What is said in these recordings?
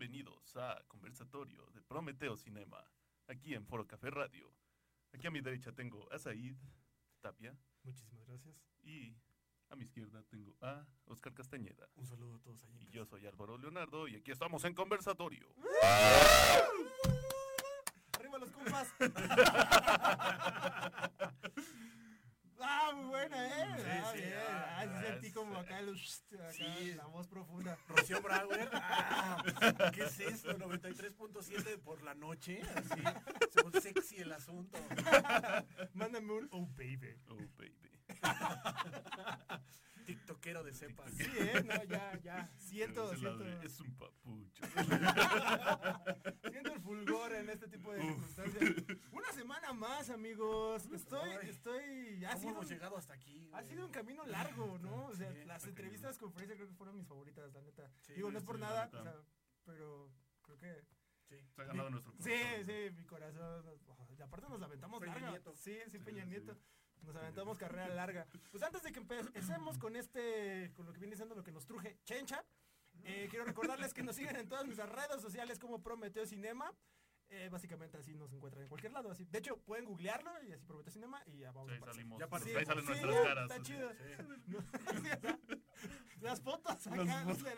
bienvenidos a Conversatorio de Prometeo Cinema, aquí en Foro Café Radio. Aquí a mi derecha tengo a Said Tapia Muchísimas gracias. y a mi izquierda tengo a Oscar Castañeda. Un saludo a todos allí. Y yo soy Álvaro Leonardo y aquí estamos en Conversatorio. ¡Arriba los compas! ¡Ah, muy buena, eh! ah, sí, bien. ah, Ah, sentí ah, como acá, el, acá Sí. la voz profunda. Rocío Brauer. Ah, ¿Qué es esto? 93.7 por la noche. Así. Sexy el asunto. Mándame un oh baby. Oh, baby. TikTokero de cepas. Sí, eh, no, ya, ya. Siento, siento, de- es un papucho. siento el fulgor en este tipo de circunstancias. Una semana más, amigos. Estoy, estoy. Ha ¿Cómo sido, hemos llegado hasta aquí? ha sido un camino largo, ¿no? O sea, Sí, las entrevistas con Fraser creo que fueron mis favoritas, la neta. Sí, Digo, no es por sí, nada, o sea, pero creo que. Sí. Se ha ganado nuestro Sí, corazón. sí, mi corazón. oh, Y aparte nos aventamos Peña larga. Nieto. Sí, sí, Sí, Peña sí. Nieto. Nos aventamos carrera larga. Pues antes de que empecemos con este, con lo que viene siendo lo que nos truje, Chencha, eh, quiero recordarles que nos siguen en todas nuestras redes sociales como Prometeo Cinema. Eh, básicamente así nos encuentran en cualquier lado. Así. De hecho, pueden googlearlo y así Prometeo Cinema y ya vamos Sí, a salimos. Ya para- ahí salen Sí, nuestras ya, caras. Está así. chido. Sí. Las fotos acá. Las fotos.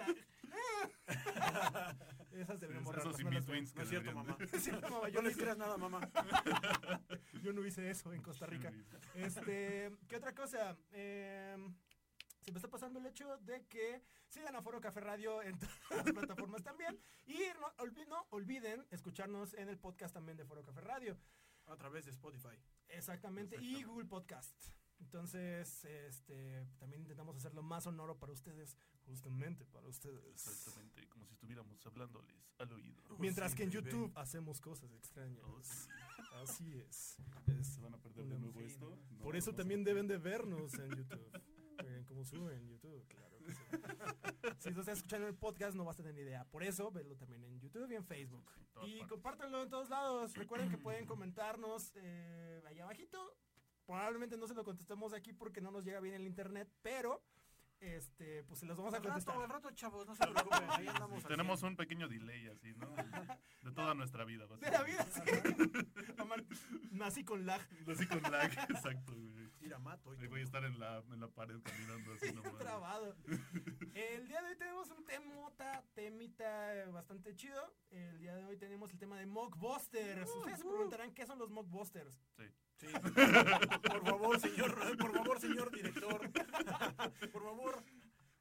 Esas deberíamos Esos borrarlas, in no las betweens No es cierto, deberían mamá. de- Sí, mamá, yo No le creas nada, mamá. Yo no hice eso en Costa Rica. Este, ¿qué otra cosa? Eh, se me está pasando el hecho de que sigan a Foro Café Radio en todas las plataformas también. Y no, olvi- no olviden escucharnos en el podcast también de Foro Café Radio. A través de Spotify. Exactamente. Y. Google Podcast. Entonces, este, también intentamos hacerlo más sonoro para ustedes, justamente para ustedes. Exactamente, como si estuviéramos hablándoles al oído. Mientras sí, que en. YouTube hacemos cosas extrañas. Oh, sí. Así es. Es ¿Se van a perder de nuevo esto? ¿no? No, Por eso no también deben de vernos en YouTube. Miren cómo sube en YouTube, claro que sí. Si no estás escuchando el podcast no vas a tener ni idea. Por eso, velo también en YouTube y en Facebook. En Y partes. compártanlo en todos lados. Recuerden que pueden comentarnos eh, allá abajito. Probablemente no se lo contestemos aquí porque no nos llega bien el internet, pero este, pues se los vamos a Al rato, contestar. al rato, chavos, no se preocupen. Ahí andamos. Sí, al tenemos un pequeño delay así, ¿no? De toda nuestra vida. De la vida, sí. Nací con lag. Así con lag, exacto, güey. Tira mato. y Ahí voy a estar en la, en la pared caminando así nomás. trabado. El día de hoy tenemos un temota, temita bastante chido. El día de hoy tenemos el tema de mockbusters. Ustedes se preguntarán qué son los mockbusters. Sí. Sí. Por favor, señor, por favor, señor director. Por favor,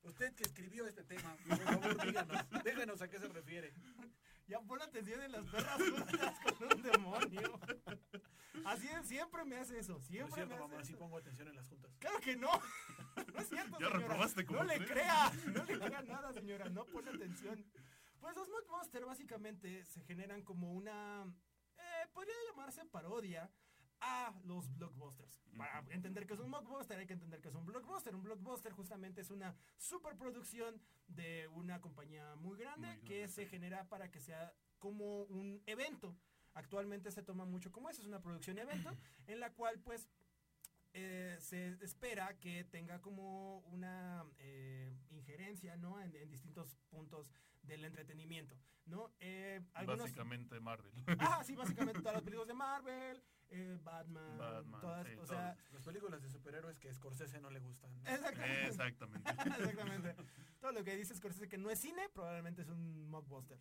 usted que escribió este tema, por favor, díganos, díganos a qué se refiere. Ya pon atención en las perras juntas con un demonio. Así es, siempre me hace eso. No es Siempre cierto, me hace mamá, sí eso. pongo atención en las juntas. Claro que no. No es cierto, Ya señora. reprobaste como No le tres. crea. No le crea nada, señora. No pone atención. Pues los mockbusters básicamente se generan como una... eh, podría llamarse parodia a los blockbusters. Para entender que es un mockbuster hay que entender que es un blockbuster. Un blockbuster justamente es una superproducción de una compañía muy grande Muy que se genera para que sea como un evento. Actualmente se toma mucho como eso, es una producción evento en la cual pues eh, se espera que tenga como una eh, injerencia ¿no? en, en distintos puntos del entretenimiento. ¿no? Eh, algunos- Básicamente Marvel. Ah, sí, básicamente todas las películas de Marvel, eh, Batman, Batman, todas, sí, o sea, Las películas de superhéroes que a Scorsese no le gustan. exactamente. Exactamente. Exactamente. Todo lo que dice Scorsese que no es cine, probablemente es un mockbuster.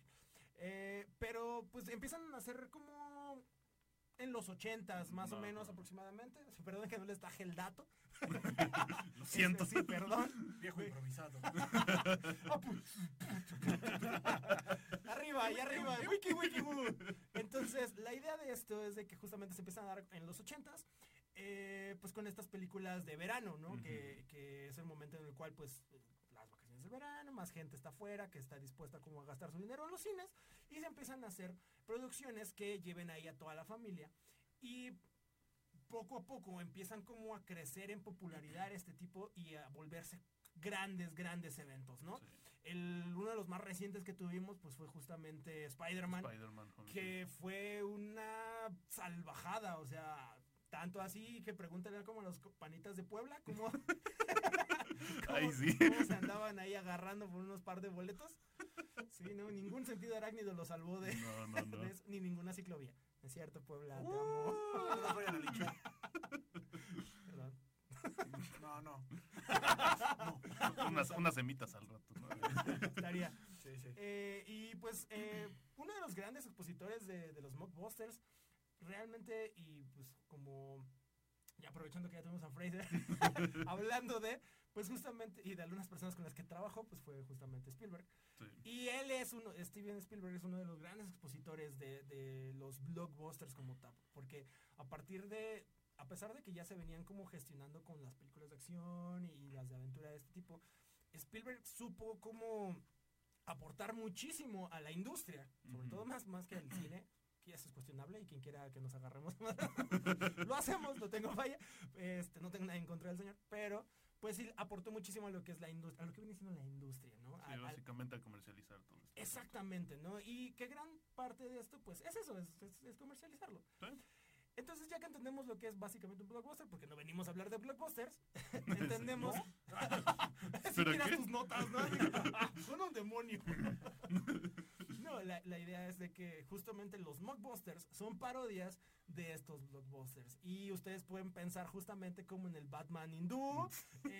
Eh, pero pues empiezan a hacer como en los ochentas, más o No, menos no. aproximadamente. Perdón que no les traje el dato. Lo siento. Este, sí, perdón. Viejo improvisado. arriba, y arriba, wiki wiki woo. Entonces, la idea de esto es de que justamente se empiezan a dar en los ochentas, eh, pues con estas películas de verano, ¿no? Que, que es el momento en el cual, pues, verano, más gente está afuera, que está dispuesta como a gastar su dinero en los cines, y se empiezan a hacer producciones que lleven ahí a toda la familia. Y poco a poco empiezan como a crecer en popularidad este tipo y a volverse grandes, grandes eventos, ¿no? Sí. El, uno de los más recientes que tuvimos pues fue justamente Spider-Man, que fue una salvajada, o sea, tanto así que pregúntale como a los panitas de Puebla, cómo, cómo- Ay, sí. cómo se andaban ahí agarrando por unos par de boletos. Sí, no, ningún sentido arácnido lo salvó de, No, no, no. de eso, ni ninguna ciclovía. Es cierto, Puebla, te Uh, amo. no. Perdón. No, no. Unas, unas semitas al rato, ¿no? Estaría. Sí, sí. Eh, y pues eh, uno de los grandes expositores de, de los mockbusters, realmente, y pues como ya aprovechando que ya tenemos a Fraser, hablando de, pues justamente, y de algunas personas con las que trabajó, pues fue justamente Spielberg. Sí. Y él es uno, Steven Spielberg es uno de los grandes expositores de, de los blockbusters como tal, porque a partir de, a pesar de que ya se venían como gestionando con las películas de acción y las de aventura de este tipo, Spielberg supo cómo aportar muchísimo a la industria, sobre todo más, más que al cine, que eso es cuestionable y quien quiera que nos agarremos, lo hacemos, no tengo falla, este, no tengo nada en contra del señor, pero pues sí aportó muchísimo a lo que es la industria, a lo que viene siendo la industria, ¿no? Sí, Al- al- básicamente a comercializar todo esto. Exactamente, ¿no? Y que gran parte de esto, pues, es eso, es, es- es comercializarlo. Sí. Entonces, ya que entendemos lo que es básicamente un blockbuster, porque no venimos a hablar de blockbusters, entendemos... si tus notas, ¿no? Así, "Ah, son un demonio. No, la, la idea es de que justamente los mockbusters son parodias de estos blockbusters. Y ustedes pueden pensar justamente como en el Batman hindú,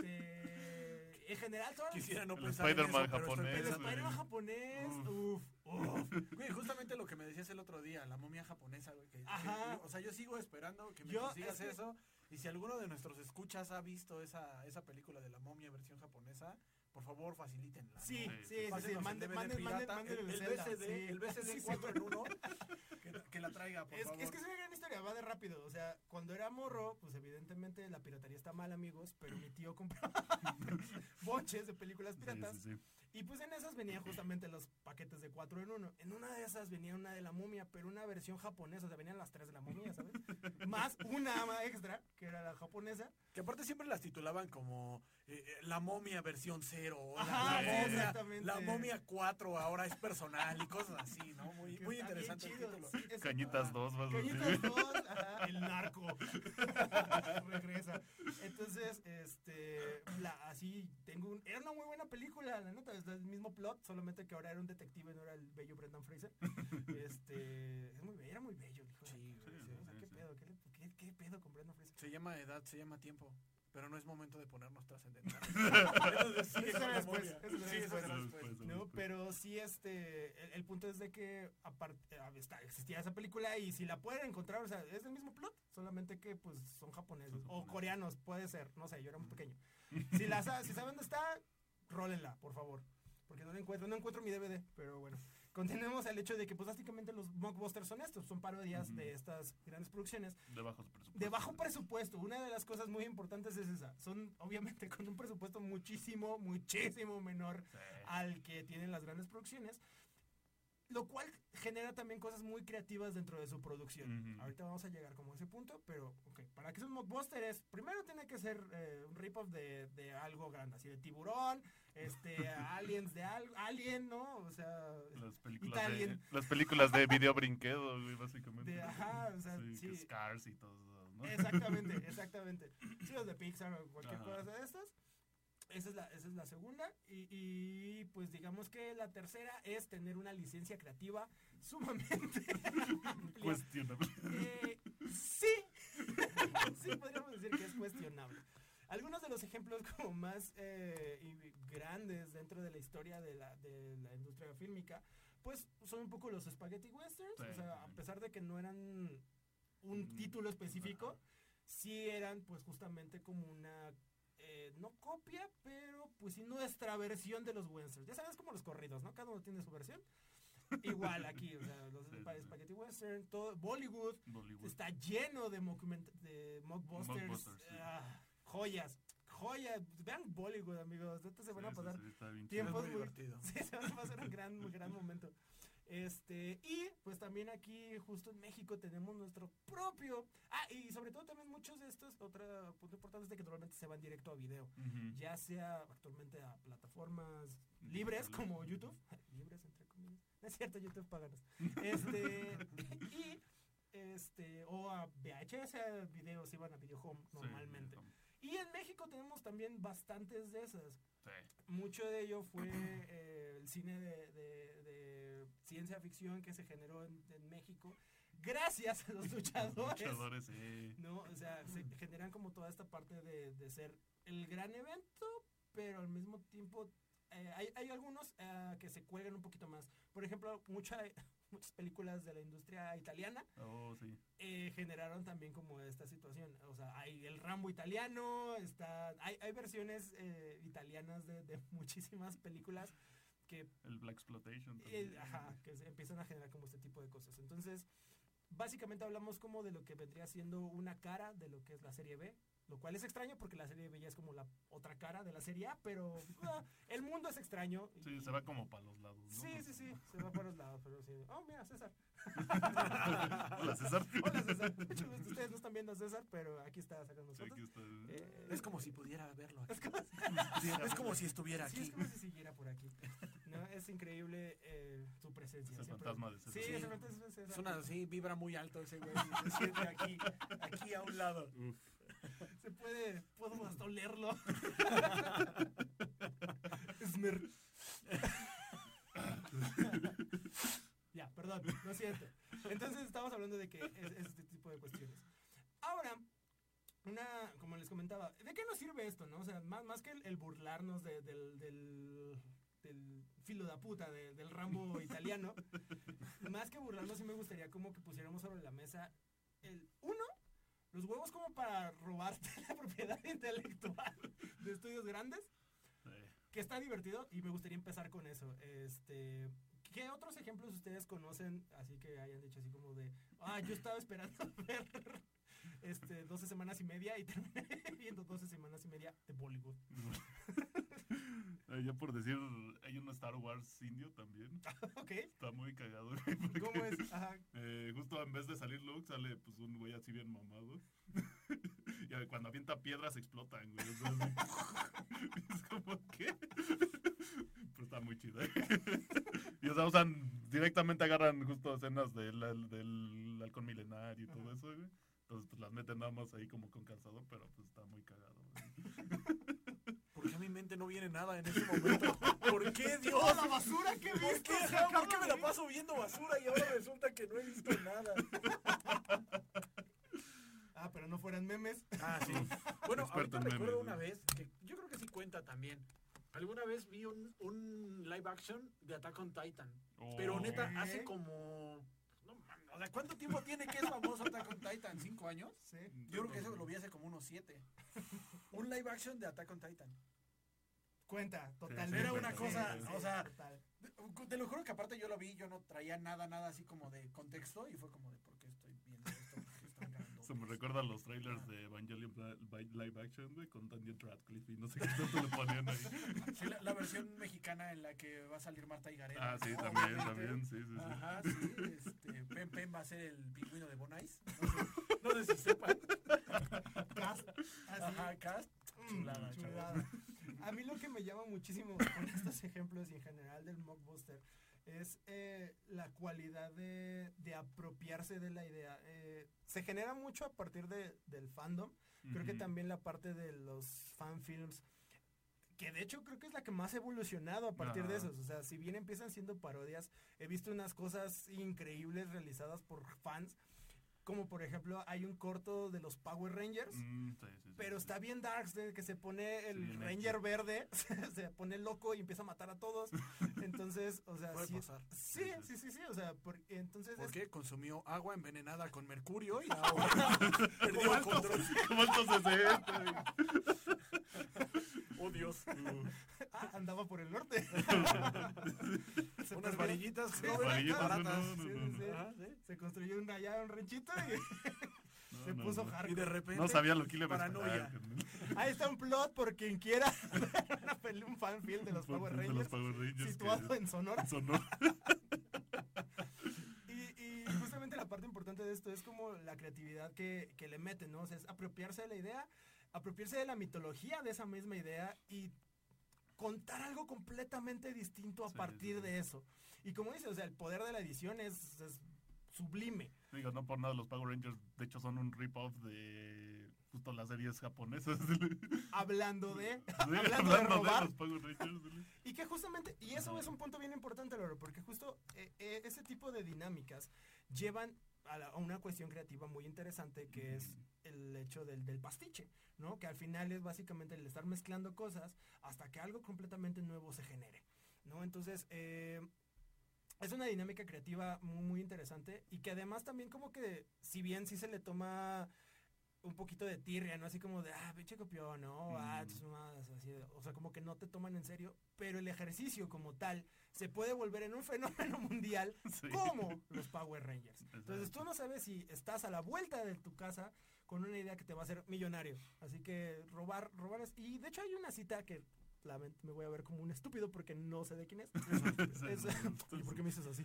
este... En general, todas Quisiera no El pensar en Spider-Man eso, pero estoy japonés, el. Spider-Man japonés, Uf. uf, uf. Güey, justamente lo que me decías el otro día, la momia japonesa, güey. que- que- Ajá. o sea, yo sigo esperando que me Yo, consigas es que- eso. Y si alguno de nuestros escuchas ha visto esa, esa película de la momia versión japonesa, por favor facilítenla. Sí, ¿no? sí, Sí, sí, manden, manden, manden, el, el BCD, sí. el BCD Sí, sí. 4 en 1, que, que la traiga, por Es, favor. es que es una gran historia, va de rápido. O sea, cuando era morro, pues evidentemente la piratería está mal, amigos, pero mi tío compraba boches de películas Sí, piratas. sí, sí. Y pues en esas venían justamente los paquetes de 4 en 1. En una de esas venía una de la momia, pero una versión japonesa. O sea, venían las tres de la momia, ¿sabes? Más una ama extra, que era la japonesa. Que aparte siempre las titulaban como eh, eh, La momia versión 0, o la, Ajá, la sí, momia, exactamente. la momia 4 ahora es personal y cosas así, ¿no? Muy, que muy interesante el título. sí, es- Cañitas 2, vas a decir. Cañitas 2, ajá, el narco. Regresa. Entonces, este, la, así, tengo un, era una muy buena película, la neta, es el mismo plot, solamente que ahora era un detective, no era el bello Brendan Fraser. Este, es muy, be- era muy bello, el hijo de- Sí, güey, o sí, sea, sí, ¿qué sí. pedo? ¿Qué, le- qué- qué pedo con Brendan Fraser? Se llama edad, se llama tiempo. Pero no es momento de ponernos trascendentales. Eso después, eso Sí, eso después. No, pero sí, este, el, el punto es de que aparte, está, existía esa película y si la pueden encontrar, o sea, es el mismo plot, solamente que pues son japoneses Son o coreanos, puede ser, no sé, yo era muy pequeño. Si, la, si saben dónde está, rólenla, por favor, porque no la encuentro, no encuentro mi DVD, pero bueno. Continuemos al hecho de que pues básicamente los mockbusters son estos, son parodias de estas grandes producciones De bajos presupuestos. de bajo presupuesto. Una de las cosas muy importantes es esa. Son obviamente con un presupuesto muchísimo, muchísimo menor Sí. al que tienen las grandes producciones. Lo cual genera también cosas muy creativas dentro de su producción. Ahorita vamos a llegar como a ese punto, pero ok, para que sea un mockbuster es, primero tiene que ser eh, un rip-off de, de algo grande, así de tiburón, este, aliens de algo, alien, ¿no? O sea, Las películas, de, las películas de video brinquedo, básicamente. de, ajá, o sea, sí, sí. Scars y todo, ¿no? Exactamente, exactamente. Sí, los de Pixar o cualquier Ajá. cosa de estas. Esa es la, esa es la segunda. Y, y, pues digamos que la tercera es tener una licencia creativa sumamente. Cuestionable. Eh, sí, sí podríamos decir que es cuestionable. Algunos de los ejemplos como más eh, grandes dentro de la historia de la, de la industria fílmica, pues son un poco los spaghetti westerns. Sí, o sea, a pesar de que no eran un Mm, título específico, sí eran pues justamente como una eh, no copia, pero pues sí nuestra versión de los westerns. Ya sabes como los corridos, ¿no? Cada uno tiene su versión. Igual aquí, o sea, los Sí, spa- sí, sí. spaghetti western, todo Bollywood Bollywood. está lleno de document de mockbusters, Mockbusters, sí. ah, joyas, joyas. Vean Bollywood, amigos, neta se van a Sí, sí, pasar sí, chido. tiempos muy- divertido. Sí, se van a pasar un gran, un gran momento. Este, y pues también aquí, justo en México, tenemos nuestro propio. Ah, y sobre todo también muchos de estos, otro punto importante es de que normalmente se van directo a video. Ya sea actualmente a plataformas libres como YouTube. libres, entre comillas. No es cierto, YouTube páganos. Este, y este, o a VHS videos, iban a Video Home normalmente. sí, Y en México tenemos también bastantes de esas. Sí. Mucho de ello fue eh, el cine de, de- de ciencia ficción que se generó en, en México gracias a los luchadores. Luchadores, sí. ¿no? O sea, se generan como toda esta parte de, de ser el gran evento, pero al mismo tiempo eh, hay, hay algunos eh, que se cuelgan un poquito más. Por ejemplo, mucha- muchas películas de la industria italiana Oh, sí. eh, generaron también como esta situación. O sea, hay el Rambo italiano, está, hay, hay versiones eh, italianas de, de muchísimas películas que El Black Exploitation. eh, también. ajá, que se empiezan a generar como este tipo de cosas. Entonces, básicamente hablamos como de lo que vendría siendo una cara de lo que es la serie B, lo cual es extraño porque la serie B ya es como la otra cara de la serie A, pero ah, el mundo es extraño. y- Sí, se va como para los lados, ¿no? Sí, sí, sí, se va para los lados, pero sí. Oh, mira, César. Hola, César. Hola, César. Ustedes no están viendo a César, pero aquí está sacando Sí, aquí está. Eh, Es como si pudiera verlo aquí. es como, Sí, es como si estuviera sí, es aquí. como si siguiera por aquí. Es increíble eh, su presencia. Es el siempre- fantasma de César. Sí, Sí. es el fantasma de César. Así, vibra muy alto ese güey. y Se siente aquí, aquí a un lado. Se puede, puedo hasta olerlo. Esmer. ya, perdón, lo siento. Entonces estamos hablando de que es, es este tipo de cuestiones. Ahora, una, como les comentaba, ¿de qué nos sirve esto, no? O sea, más, más que el, el burlarnos de- del, del, del filo de puta, de- del Rambo italiano, más que burlarnos, sí me gustaría como que pusiéramos sobre la mesa el, uno, los huevos como para robarte la propiedad intelectual de estudios grandes, Sí. que está divertido y me gustaría empezar con eso. Este, ¿qué otros ejemplos ustedes conocen así que hayan dicho así como de, ah, yo estaba esperando ver este 12 semanas y media y terminé viendo 12 semanas y media de Bollywood? Eh, ya por decir, hay un Star Wars indio también. ok, Está muy cagado, porque, ¿cómo es? Ajá. eh, justo en vez de salir Luke, sale pues un güey así bien mamado. y eh, cuando avienta piedras explotan, güey. Entonces, es como, ¿qué? Pero está muy chido. y o sea, usan, directamente agarran justo escenas del, del halcón milenario y todo Ajá. eso, güey. Entonces, pues las meten nada más ahí como con calzador, pero pues está muy cagado. güey. ¿Por qué a mi mente no viene nada en ese momento? ¿Por qué, Dios? ¡Toda la basura que he ¿Por qué, ¿Por qué me la paso viendo basura y ahora resulta que no he visto nada? Ah, pero no fueran memes. Ah, sí. Bueno, Experto ahorita memes, recuerdo una vez, que yo creo que sí cuenta también. Alguna vez vi un, un live action de Attack on Titan. Pero Oh. neta, hace como... O sea, ¿cuánto tiempo tiene que es famoso Attack on Titan? ¿Cinco años? Sí. Yo creo que eso lo vi hace como unos siete. Un live action de Attack on Titan. Cuenta, totalmente. Era una cosa, sí, o sea, total. Te lo juro que aparte yo lo vi, yo no traía nada, nada así como de contexto y fue como de ¿por qué estoy viendo esto? ¿Por qué Se me recuerda a los trailers de Evangelion Live Action, güey, con Daniel Radcliffe y no sé qué tanto le ponían ahí. Sí, la, la versión mexicana en la que va a salir Marta Higareda. Ah, sí, ¿no? también, Obviamente. también, sí, sí, sí. Ajá, sí, este, Pen Pen va a ser el pingüino de Bonais. No sé, no sé si sepan. Cast, así. Ajá, cast. Mm, Chulada, chulada. A mí lo que me llama muchísimo con estos ejemplos y en general del mockbuster es eh, la cualidad de, de apropiarse de la idea. Eh, se genera mucho a partir de, del fandom. Creo que también la parte de los fanfilms, que de hecho creo que es la que más ha evolucionado a partir de esos. O sea, si bien empiezan siendo parodias, he visto unas cosas increíbles realizadas por fans. Como por ejemplo, hay un corto de los Power Rangers. Mm, sí, sí, sí, Pero sí. está bien darks, que se pone el Ranger hecho. verde, se pone loco y empieza a matar a todos. Entonces, o sea, Puede sí, pasar. sí, sí, sí, sí, o sea, por- entonces ¿Por es- qué? Consumió agua envenenada con mercurio y ahora perdió el control. ¿Cómo entonces esto? Oh, Dios. ah, andaba por el norte. Se Unas varillitas Sí, jóvenes, varillitas, baratas. no, no, Sí, no, sí, no. sí. Ajá, sí. Se construyó un, allá un ranchito y No, se no, puso no. Y hardcore. de repente. No sabía lo que le iba a Paranoia. esperar. Ahí está un plot por quien quiera un fanfilm de los Power De los Rangers Power Rangers situado en Sonora. y justamente la parte importante de esto es como la creatividad que, que le meten, ¿no? O sea, es apropiarse de la idea, apropiarse de la mitología de esa misma idea y contar algo completamente distinto a Sí, partir sí, de eso. Y como dice, o sea, el poder de la edición es, es sublime. Digo, no por nada los Power Rangers, de hecho son un rip-off de justo las series japonesas. Hablando de... Sí, Hablando de robar. los Power Rangers. Y que justamente, y eso es un punto bien importante, Loro, porque justo eh, eh, ese tipo de dinámicas llevan a, la- a una cuestión creativa muy interesante que es el hecho del, del pastiche, ¿no? Que al final es básicamente el estar mezclando cosas hasta que algo completamente nuevo se genere, ¿no? Entonces, eh, es una dinámica creativa muy, muy interesante y que además también como que, si bien sí se le toma un poquito de tirria, ¿no? Así como de, ah, pinche copión, ¿no? Ah, Mm. tus mamadas", así de- o sea, como que no te toman en serio, pero el ejercicio como tal se puede volver en un fenómeno mundial Sí. como los Power Rangers. Entonces tú no sabes si estás a la vuelta de tu casa con una idea que te va a hacer millonario. Así que robar, robar es... Y de hecho hay una cita que me voy a ver como un estúpido porque no sé de quién es. Es- Oye, ¿por qué me dices así?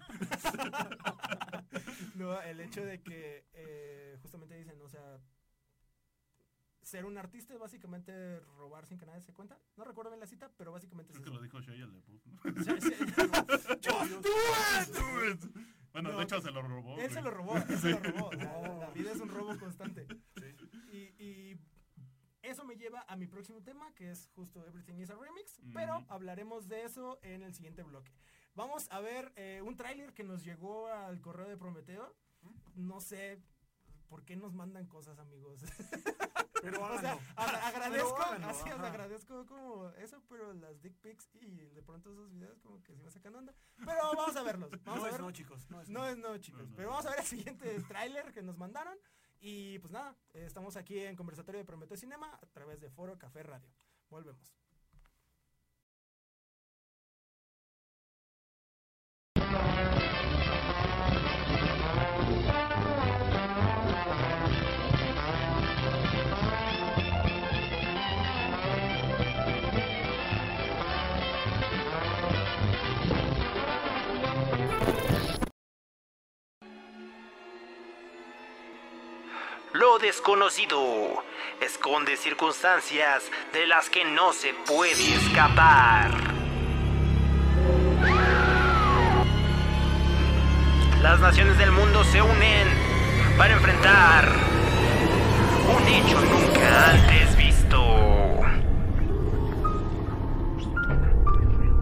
no, el hecho de que eh, justamente dicen, o sea, ser un artista es básicamente robar sin que nadie se cuenta. No recuerdo bien la cita, pero básicamente es Creo que eso. lo dijo Shia LaBeouf, ¿no? Just Do it. Bueno, No, de hecho se lo robó. él se lo robó, él se lo robó. O sea, la- vida es un robo constante. Sí. Y, y eso me lleva a mi próximo tema, que es justo Everything is a Remix, pero hablaremos de eso en el siguiente bloque. Vamos a ver eh, un tráiler que nos llegó al correo de Prometeo. No sé por qué nos mandan cosas, amigos. Pero o sea, háganlo. a- agradezco, Pero así, agradezco como eso, pero las dick pics y de pronto esos videos como que sí me sacan onda. Pero vamos a verlos. Vamos No a es no, chicos. No es No no. es no, chicos. Pero vamos a ver el siguiente tráiler que nos mandaron. Y pues nada, estamos aquí en Conversatorio de Prometeo Cinema a través de Foro Café Radio. Volvemos. Desconocido esconde circunstancias de las que no se puede escapar. Las naciones del mundo se unen para enfrentar un hecho nunca antes visto.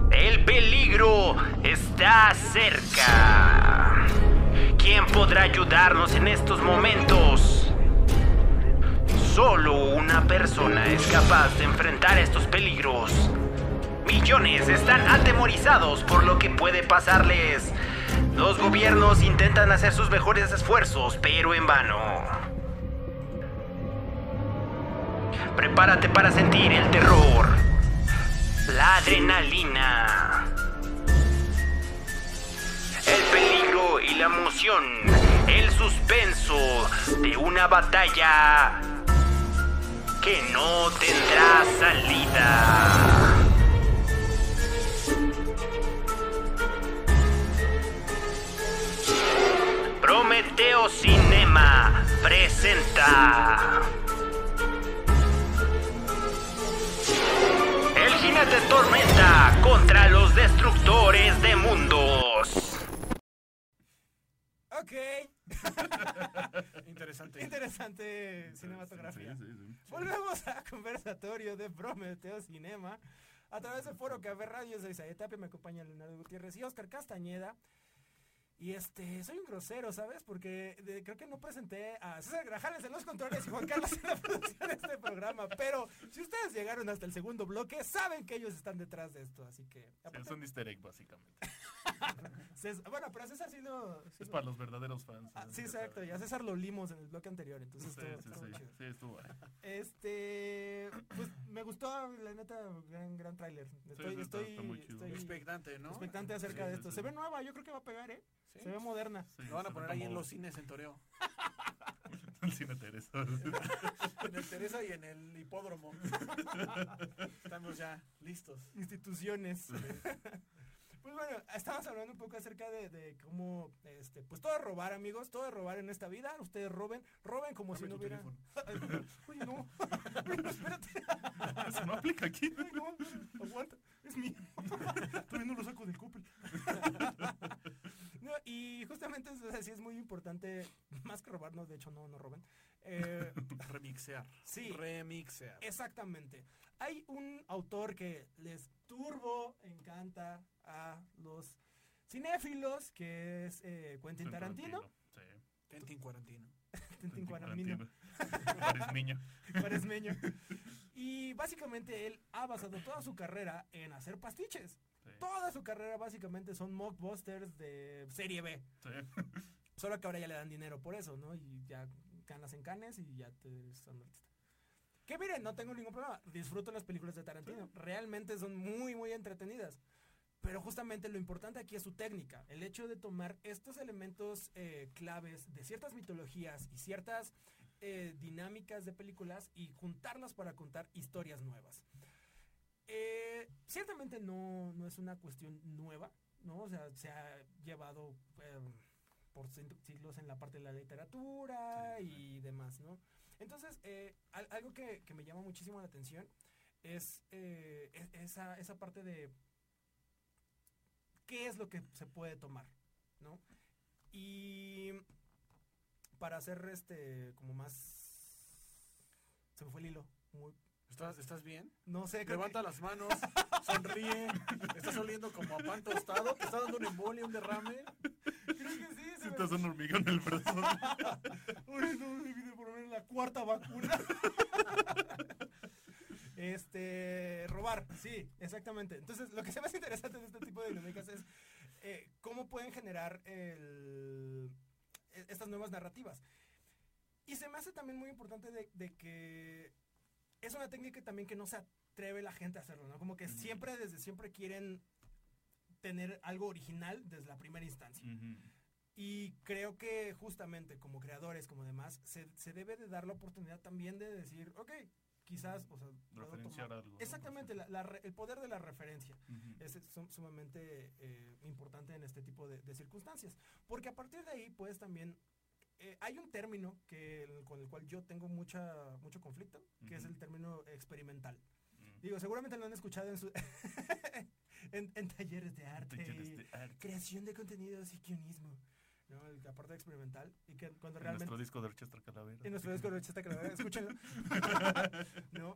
El peligro está cerca. ¿Quién podrá ayudarnos en estos momentos? Solo una persona es capaz de enfrentar estos peligros. Millones están atemorizados por lo que puede pasarles. Los gobiernos intentan hacer sus mejores esfuerzos, pero en vano. Prepárate para sentir el terror, la adrenalina, el peligro y la emoción, el suspenso de una batalla que no tendrá salida. Prometeo Cinema presenta El jinete tormenta contra los destructores de mundos. Ok. Interesante. Interesante cinematografía. Sí, sí, sí. Volvemos a conversatorio de Prometeo Cinema. A través de Foro Café Radio, soy Isaías Tapia, me acompaña Leonardo Gutiérrez y Oscar Castañeda. Y este, soy un grosero, ¿sabes? Porque de- creo que no presenté a César Grajales en los controles y Juan Carlos en la producción de este programa. Pero si ustedes llegaron hasta el segundo bloque, saben que ellos están detrás de esto. Así que. Sí, es un easter egg, básicamente. Bueno, pero a César sí lo. sí Es lo- para los verdaderos fans. Ah, ¿no? sí, exacto. Y a César lo limos en el bloque anterior. Entonces Sí, estuvo, sí, estuvo sí. chido. Sí, estuvo ahí. Este, pues me gustó, la neta, gran, gran tráiler. Estoy, está- estoy, está estoy Expectante, ¿no? expectante acerca Sí, de sí, esto. sí. Se ve nueva, yo creo que va a pegar, ¿eh? Sí. Se ve moderna. Sí, Lo van a poner ahí en los cines en Toreo. El cine Teresa. En el Teresa y en el hipódromo. Estamos ya listos. Instituciones. Pues bueno, estamos hablando un poco acerca de, de cómo, este, pues todo es robar, amigos, todo es robar en esta vida. Ustedes roben, roben como si no hubiera. Oye, no, espérate. Eso no aplica aquí. Ay, no, aguanta, es mío. Todavía no lo saco del Coppel. Y justamente o sea, sí es muy importante, más que robarnos, de hecho no, no roben. Eh, remixear. Sí. Remixear. Exactamente. Hay un autor que les turbo encanta a los cinéfilos, que es eh, Quentin Tarantino. Sí. Quentin Cuarantino. Quentin Tarantino. Cuaresmeño. Y básicamente él ha basado toda su carrera en hacer pastiches. Sí. Toda su carrera básicamente son mockbusters de serie B. Sí. Solo que ahora ya le dan dinero por eso, ¿no? Y ya ganas en canes y ya te eres un artista. Que miren, no tengo ningún problema. Disfruto las películas de Tarantino. Realmente son muy, muy entretenidas. Pero justamente lo importante aquí es su técnica. El hecho de tomar estos elementos eh, claves de ciertas mitologías y ciertas eh, dinámicas de películas y juntarlas para contar historias nuevas. Eh, ciertamente no, no es una cuestión nueva, ¿no? O sea, se ha llevado eh, por siglos en la parte de la literatura Sí, y demás, ¿no? Entonces, eh, al- algo que, que me llama muchísimo la atención es eh, e- esa, esa parte de qué es lo que se puede tomar, ¿no? Y para hacer este como más se me fue el hilo, muy ¿Estás, ¿Estás bien? no sé, que- Levanta las manos, sonríe. Estás oliendo como a pan tostado. Te está dando un embolia, un derrame. creo que sí, se me- hace un hormigón en el brazo. Ay, no, me olvidé por poner la cuarta vacuna. este, robar, sí, exactamente. Entonces, lo que se me hace interesante de este tipo de dinámicas es eh, cómo pueden generar el- e- estas nuevas narrativas. Y se me hace también muy importante de, de que es una técnica también que no se atreve la gente a hacerlo, ¿no? Como que Ujú. siempre, desde siempre quieren tener algo original desde la primera instancia. Ujú. Y creo que justamente como creadores, como demás, se, se debe de dar la oportunidad también de decir, ok, quizás, o sea, Referenciar algo. Exactamente, la- la el poder de la referencia Ujú. es sum- sumamente eh, importante en este tipo de, de circunstancias. Porque a partir de ahí, pues también eh, hay un término que, el- con el cual yo tengo mucha, mucho conflicto, que es el término experimental. Mm. Digo, seguramente lo han escuchado en, su en, en talleres de arte. Talleres y- de arte. creación de contenidos y guionismo. ¿no? El- La parte experimental. Y que cuando En realmente. nuestro disco de Orchestra Calavera. En nuestro disco de Chesta Calavera, escúchenlo. ¿No?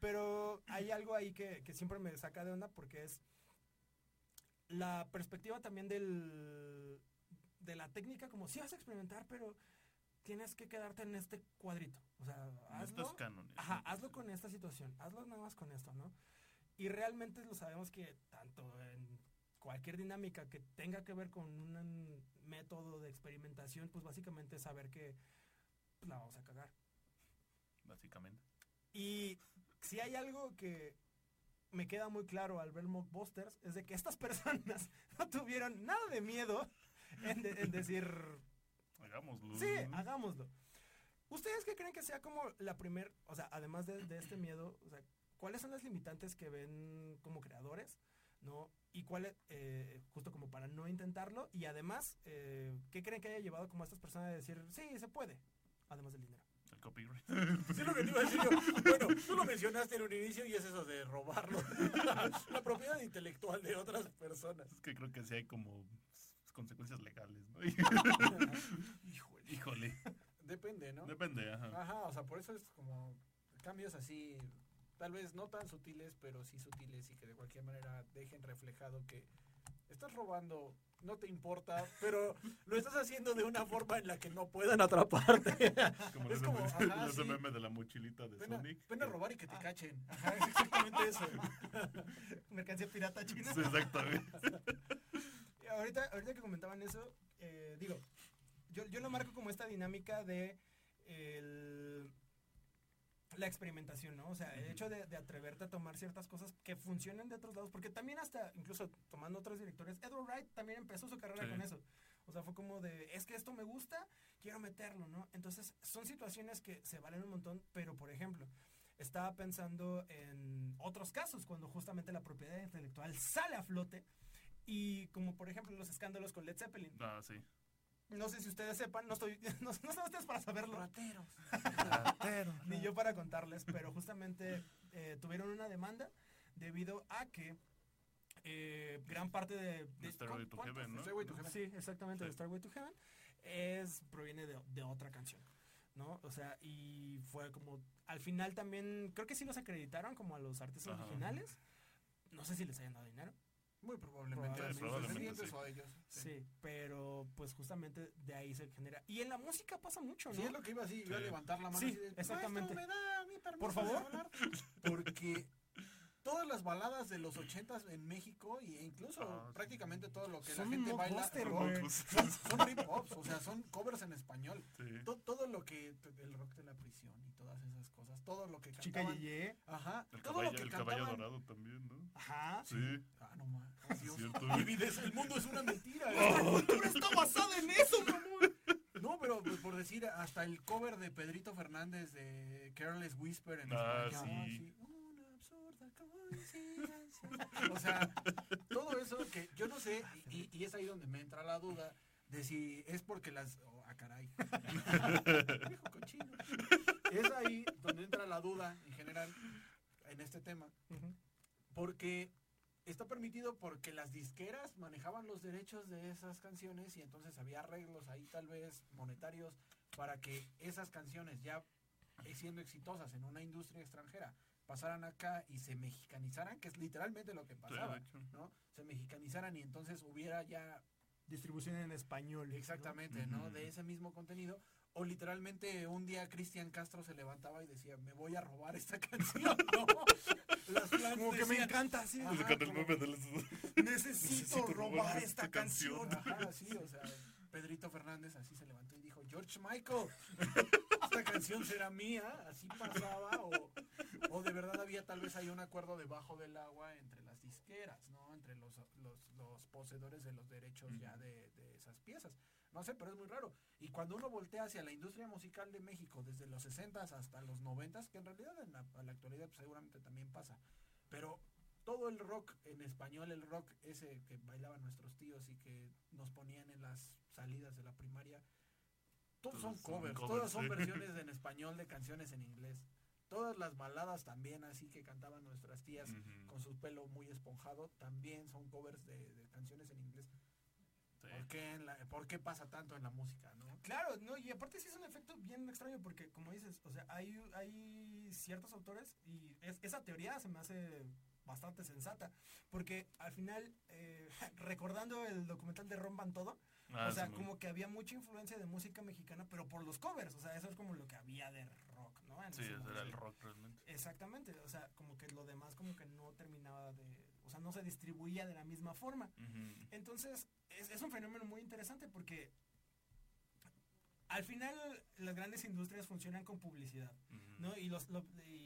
Pero hay algo ahí que, que siempre me saca de onda porque es la perspectiva también del de la técnica, como si vas a experimentar, pero tienes que quedarte en este cuadrito. O sea, En estos hazlo. cánones. Ajá, hazlo con esta situación, hazlo nada más con esto, ¿no? Y realmente lo sabemos que tanto en cualquier dinámica que tenga que ver con un método de experimentación, pues básicamente es saber que pues, la vamos a cagar. Básicamente. Y si hay algo que me queda muy claro al ver Mockbusters, es de que estas personas no tuvieron nada de miedo en, de- en decir, Hagámoslo. Sí, hagámoslo. ¿Ustedes qué creen que sea como la primer, o sea, además de, de este miedo, o sea, cuáles son las limitantes que ven como creadores, ¿no? Y cuáles, eh, justo como para no intentarlo, y además, eh, ¿qué creen que haya llevado como a estas personas a decir, sí, se puede, además del dinero? El copyright. Sí, lo que te iba a decir yo. Bueno, tú lo mencionaste en un inicio y es eso de robarlo. La propiedad intelectual de otras personas. Es que creo que sí hay como consecuencias legales, ¿no? Híjole. Híjole. Depende, ¿no? Depende, ajá. Ajá, o sea, por eso es como cambios así, tal vez no tan sutiles, pero sí sutiles y que de cualquier manera dejen reflejado que estás robando, no te importa, pero lo estás haciendo de una forma en la que no puedan atraparte. Como es ese como, meme- ajá, ese sí. meme de la mochilita de Pena, Sonic. pena que- robar y que te Ah. cachen. Ajá, es exactamente eso. Mercancía pirata china. Sí, exactamente. Ahorita, ahorita que comentaban eso, eh, digo, yo, yo lo marco como esta dinámica de el- la experimentación, ¿no? O sea, el hecho de, de atreverte a tomar ciertas cosas que funcionan de otros lados, porque también hasta, incluso tomando otros directores, Edward Wright también empezó su carrera Sí. con eso. O sea, fue como de, es que esto me gusta, quiero meterlo, ¿no? Entonces, son situaciones que se valen un montón, pero por ejemplo, estaba pensando en otros casos, cuando justamente la propiedad intelectual sale a flote, y como por ejemplo los escándalos con Led Zeppelin. Ah, sí. No sé si ustedes sepan, no estoy, no, no son ustedes para saberlo, Rateros. ni yo para contarles, pero justamente eh, tuvieron una demanda debido a que eh, gran parte de... de Stairway to. Heaven, ¿no? Stairway to Heaven. Sí, exactamente, de Sí. Starway to Heaven es, proviene de, de otra canción. ¿no? O sea, y fue como, al final también, creo que sí los acreditaron como a los artistas Ajá. originales. No sé si les hayan dado dinero. Muy probablemente, a sus Probablemente, descendientes sí. o a ellos. Sí. pero pues justamente de ahí se genera. Y en la música pasa mucho, ¿no? Sí, es lo que iba así, iba a Sí. levantar la mano. Sí, así de, exactamente. "Maestro, ¿me da mí permiso Por favor. de hablar?" Porque todas las baladas de los ochentas en México e incluso Ah, sí. prácticamente todo lo que Son la gente un baila blockbuster, rock, son, son rip ops, o sea, son covers en español. sí. To- todo lo que el rock de la prisión y todas esas cosas, todo lo que Chica cantaban. Yeye. Ajá, El todo caballo, lo que el caballo cantaban. dorado también, ¿no? Ajá. Sí. Ah, no más. Oh, Dios. cierto. Mi el mundo es una mentira. La cultura está basada en eso, mamón. No, pero pues, por decir, hasta el cover de Pedrito Fernández de Careless Whisper en Ah, español. sí. Coincidencia. O sea, todo eso que yo no sé, y, y es ahí donde me entra la duda de si es porque las. oh, ah, caray. Viejo cochino. Es ahí donde entra la duda en general en este tema. Porque está permitido porque las disqueras manejaban los derechos de esas canciones y entonces había arreglos ahí tal vez monetarios para que esas canciones ya siendo exitosas en una industria extranjera pasaran acá y se mexicanizaran, que es literalmente lo que pasaba. ¿no? Se mexicanizaran y entonces hubiera ya Distribución en español. exactamente, ¿no? De ese mismo contenido. O literalmente un día Cristian Castro se levantaba y decía, me voy a robar esta canción, ¿no? Las Como que me encanta, sí. Ajá, como- Necesito Necesito robar robar esta esta canción. canción. Ajá, sí, o sea, Pedrito Fernández así se levantó y dijo, George Michael, esta canción será mía, así pasaba, o, de verdad había tal vez ahí un acuerdo debajo del agua entre las disqueras, ¿no? Entre los, los, poseedores de los derechos ya de, de esas piezas. No sé, pero es muy raro. Y cuando uno voltea hacia la industria musical de México, desde los 60 hasta los 90, que en realidad en la actualidad pues, seguramente también pasa, pero todo el rock en español, el rock ese que bailaban nuestros tíos y que nos ponían en las salidas de la primaria, todos son covers, covers, todas son sí. versiones en español de canciones en inglés. Todas las baladas también así que cantaban nuestras tías con su pelo muy esponjado también son covers de, de canciones en inglés. Sí. ¿Por, qué en la- ¿Por qué pasa tanto en la música, no? Claro, no, y aparte sí es un efecto bien extraño porque, como dices, o sea, hay, hay ciertos autores y es- esa teoría se me hace bastante sensata, porque al final, eh, recordando el documental de Rompan Todo, Ah, o sea, como que había mucha influencia de música mexicana, pero por los covers, o sea, eso es como lo que había de rock, ¿no? En Sí, ese era el rock realmente. Exactamente, o sea, como que lo demás como que no terminaba de, o sea, no se distribuía de la misma forma. Entonces, es, es un fenómeno muy interesante porque al final las grandes industrias funcionan con publicidad. ¿no? Y, los, lo- y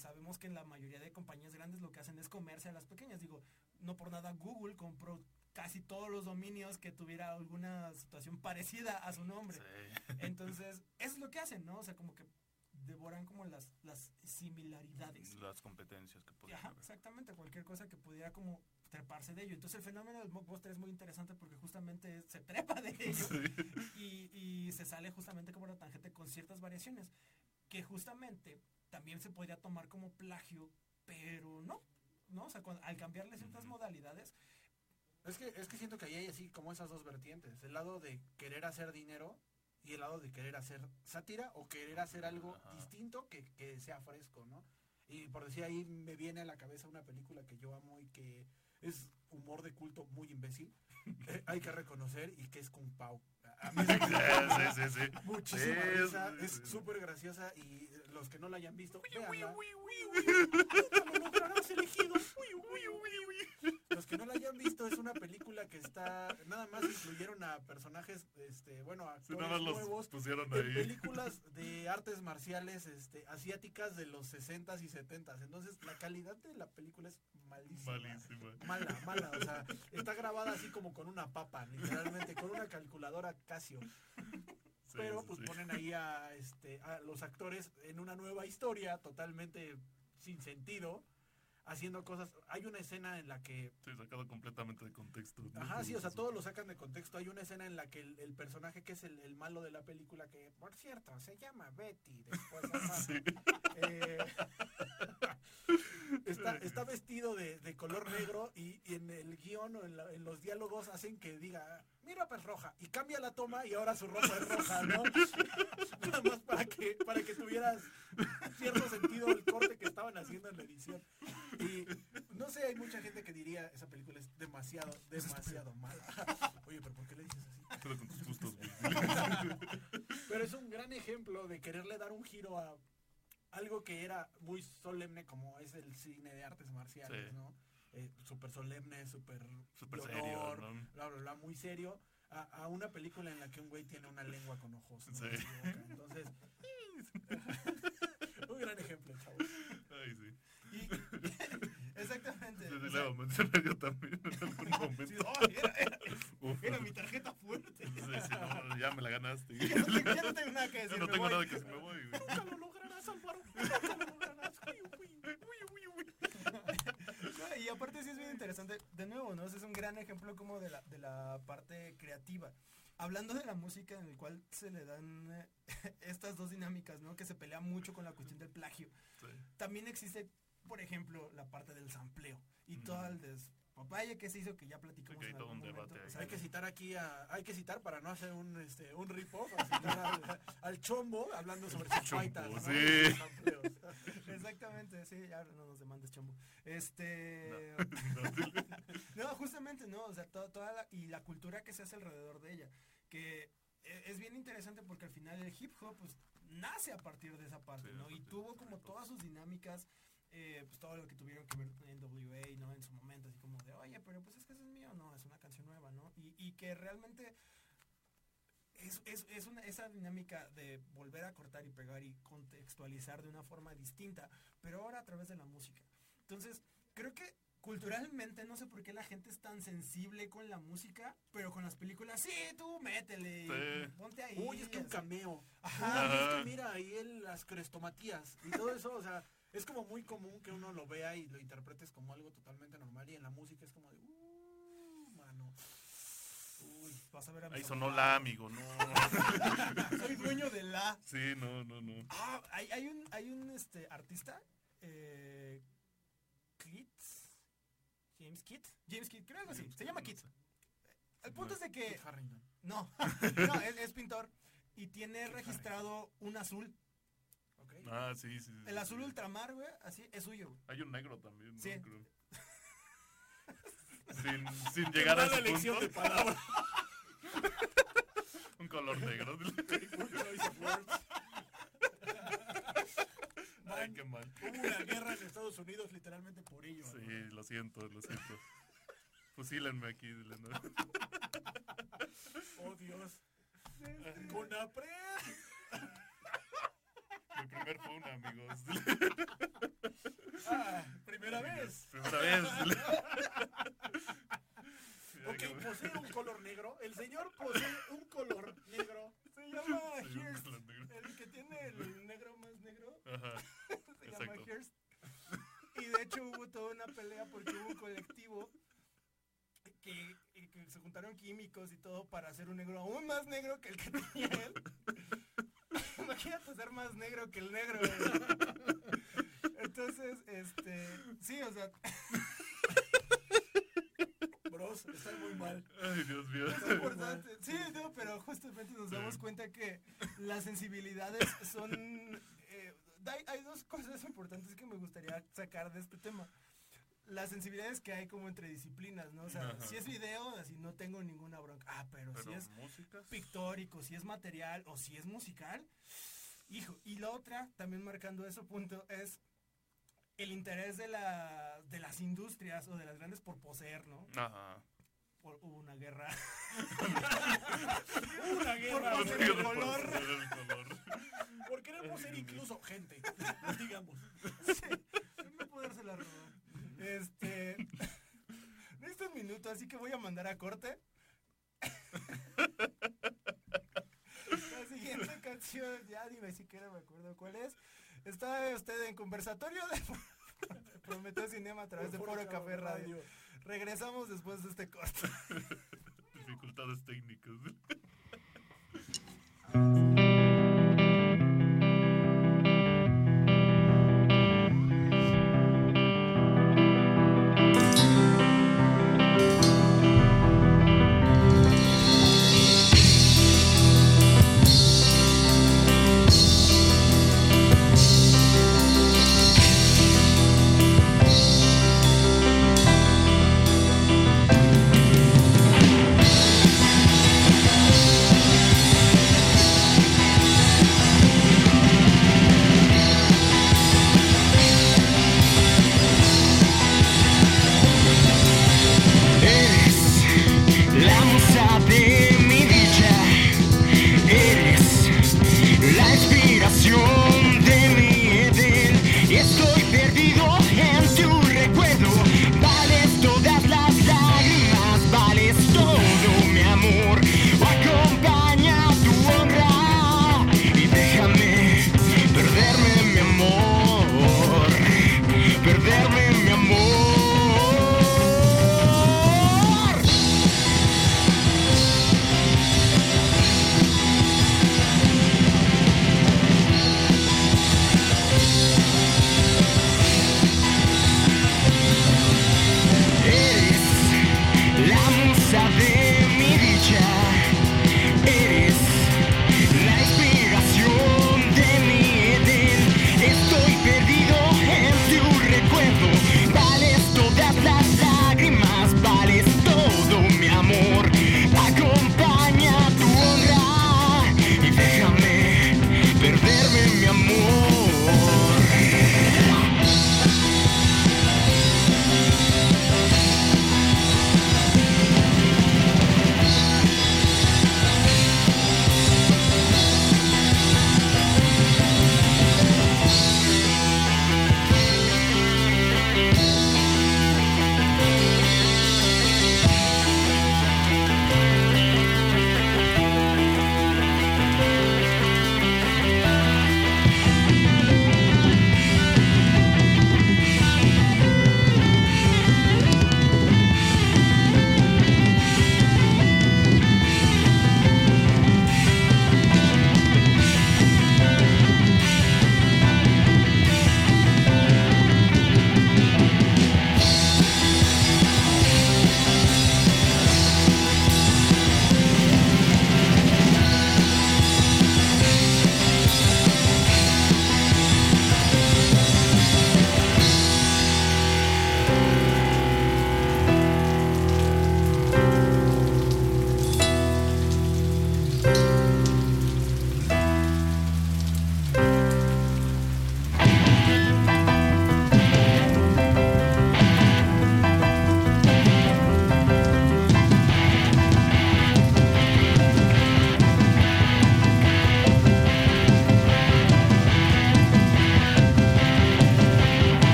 sabemos que la mayoría de compañías grandes lo que hacen es comerse a las pequeñas. Digo, no por nada Google compró casi todos los dominios que tuviera alguna situación parecida a su nombre. Sí. Entonces, eso es lo que hacen, ¿no? O sea, como que devoran como las, las similaridades. Las competencias que podían Ajá, haber. exactamente, cualquier cosa que pudiera como treparse de ello. Entonces el fenómeno del mockbuster es muy interesante porque justamente se trepa de ello y, y se sale justamente como la tangente con ciertas variaciones que justamente también se podría tomar como plagio, pero no, ¿no? O sea, cuando- al cambiarle ciertas modalidades, Es que, es que siento que ahí hay así como esas dos vertientes. El lado de querer hacer dinero y el lado de querer hacer sátira o querer hacer algo distinto que, que sea fresco, ¿no? Y por decir ahí me viene a la cabeza una película que yo amo y que es humor de culto muy imbécil. que hay que reconocer y que es Kung Pao. A- mí Sí, sí, sí. muchísima Sí, risa, sí, es sí. súper graciosa y los que no la hayan visto, véanla. Los que no la hayan visto es una película que está nada más incluyeron a personajes este bueno a actores nada los nuevos pusieron en ahí. películas de artes marciales este asiáticas de los 60s y 70s. Entonces la calidad de la película es malísima. Malísima. Mala, mala, o sea, está grabada así como con una papa, literalmente, con una calculadora Casio. Sí, Pero pues sí. ponen ahí a, este, a los actores en una nueva historia totalmente sin sentido, haciendo cosas. Hay una escena en la que Sí, sacado completamente de contexto. ¿no? Ajá, sí, o sea, Todo todos lo sacan de contexto. Hay una escena en la que el, el personaje que es el, el malo de la película, que por cierto se llama Betty, después Sí. eh, está está, está vestido de, de color negro y, y en el guion o en, la- en los diálogos hacen que diga, mi ropa es roja, y cambia la toma y ahora su ropa es roja, ¿no? Nada más para que, para que tuvieras cierto sentido el corte que estaban haciendo en la edición. Y no sé, hay mucha gente que diría, esa película es demasiado, demasiado mala. Oye, pero ¿por qué le dices así? Solo con tus gustos, güey. Pero es un gran ejemplo de quererle dar un giro a algo que era muy solemne como es el cine de artes marciales, Sí. ¿no? Eh, súper solemne, súper de serio, ¿no? bla, bla, bla, muy serio, a, a una película en la que un güey tiene una lengua con ojos. ¿no? Sí. Entonces, un gran ejemplo, chavos. Ay, sí. Y- exactamente. Sí, o sí, sea, a mencionar yo también en algún sí, momento. ay, era, era- Uf. era mi tarjeta fuerte. Sí, sí, no, ya me la ganaste. Ya no tengo, ya no tengo nada que decir. no me tengo voy. nada que decir, me voy, güey. Nunca lo lograrás, Álvaro. Nunca lo lograrás. Uy, uy, uy, uy, uy. No, y aparte sí es bien interesante, de nuevo, ¿no? Ese es un gran ejemplo como de la, de la parte creativa. Hablando de la música en el cual se le dan eh, estas dos dinámicas, ¿no? Que se pelea mucho con la cuestión del plagio. Sí. También existe, por ejemplo, la parte del sampleo y Mm. todo el despapalle que se hizo que ya platicamos en todo algún un momento. debate ahí. O sea, Hay que citar aquí a, hay que citar para no hacer un este un rip-off, a citar al, al chombo hablando sobre sus ¿no? sí. Exactamente, sí, ya no nos demandes, chombo. Este. No. No, justamente, ¿no? O sea, to- toda la, y la cultura que se hace alrededor de ella. Que e- es bien interesante porque al final el hip hop, pues, nace a partir de esa parte, Sí, ¿no? Y tuvo como todas sus dinámicas, eh, pues todo lo que tuvieron que ver en WA, ¿no? En su momento, así como de, oye, pero pues es que eso es mío, no, es una canción nueva, ¿no? Y, y que realmente es, es, es una, esa dinámica de volver a cortar y pegar y contextualizar de una forma distinta, pero ahora a través de la música. Entonces, creo que culturalmente no sé por qué la gente es tan sensible con la música, pero con las películas, sí, tú métele, Sí. ponte ahí. Uy, es que un cameo. Ajá. Uy, es Ajá. que mira ahí el, las crestomatías y todo eso, o sea, es como muy común que uno lo vea y lo interpretes como algo totalmente normal y en la música es como de, uh, mano. Uy, Vas a ver a mis Ahí sonó la, amigo, no. Soy dueño de la. Sí, no, no, no. Ah, hay, hay un, hay un este, artista, eh, James Kitt, James Kitt, creo algo así, se llama Kitt. El punto es de que, Kit no, no, es, es pintor y tiene registrado un azul. Ah, sí, sí. sí, El sí. azul ultramar, güey, así, es suyo, güey. Hay un negro también, ¿no? Sí. Creo. Sin, sin llegar a ese punto. de palabras. Un color negro. Ay, qué mal. Hubo una guerra en Estados Unidos literalmente por ello. Sí, ¿no? lo siento, lo siento. Fusílenme aquí, dile, ¿no? Oh, Dios. Conapred. Mi primer fun, amigos. Ah, primera vez. Primera vez. Ok, posee un color negro. El señor posee un color negro. Se llama Sí, Hearst. El que tiene el negro más negro Ajá. se llama. Hearst. Y de hecho hubo toda una pelea porque hubo un colectivo que, que se juntaron químicos y todo para hacer un negro aún más negro que el que tenía él. Imagínate ser más negro que el negro. güey. Entonces, este, sí, o sea, Están muy mal. Ay, Dios mío. es importante. Sí, no, pero justamente nos damos cuenta que las sensibilidades son... eh, hay, hay dos cosas importantes que me gustaría sacar de este tema. Las sensibilidades que hay como entre disciplinas, ¿no? O sea, Ajá. si es video, así no tengo ninguna bronca. Ah, pero, Pero si es músicas. pictórico, si es material o si es musical. Hijo, y la otra, también marcando ese punto, es el interés de, la, de las industrias o de las grandes por poseer, ¿no? Ajá. Por, hubo una guerra. Una guerra. Por por el color. Por el color. Por queremos ser incluso gente. Digamos. no podérsela robar. Este. Necesito un minuto, así que voy a mandar a corte. La siguiente canción, ya dime siquiera me acuerdo cuál es. Está usted en conversatorio de Prometeo Cinema a través de Foro Café Café Radio. Radio. Regresamos después de este corte. Dificultades técnicas.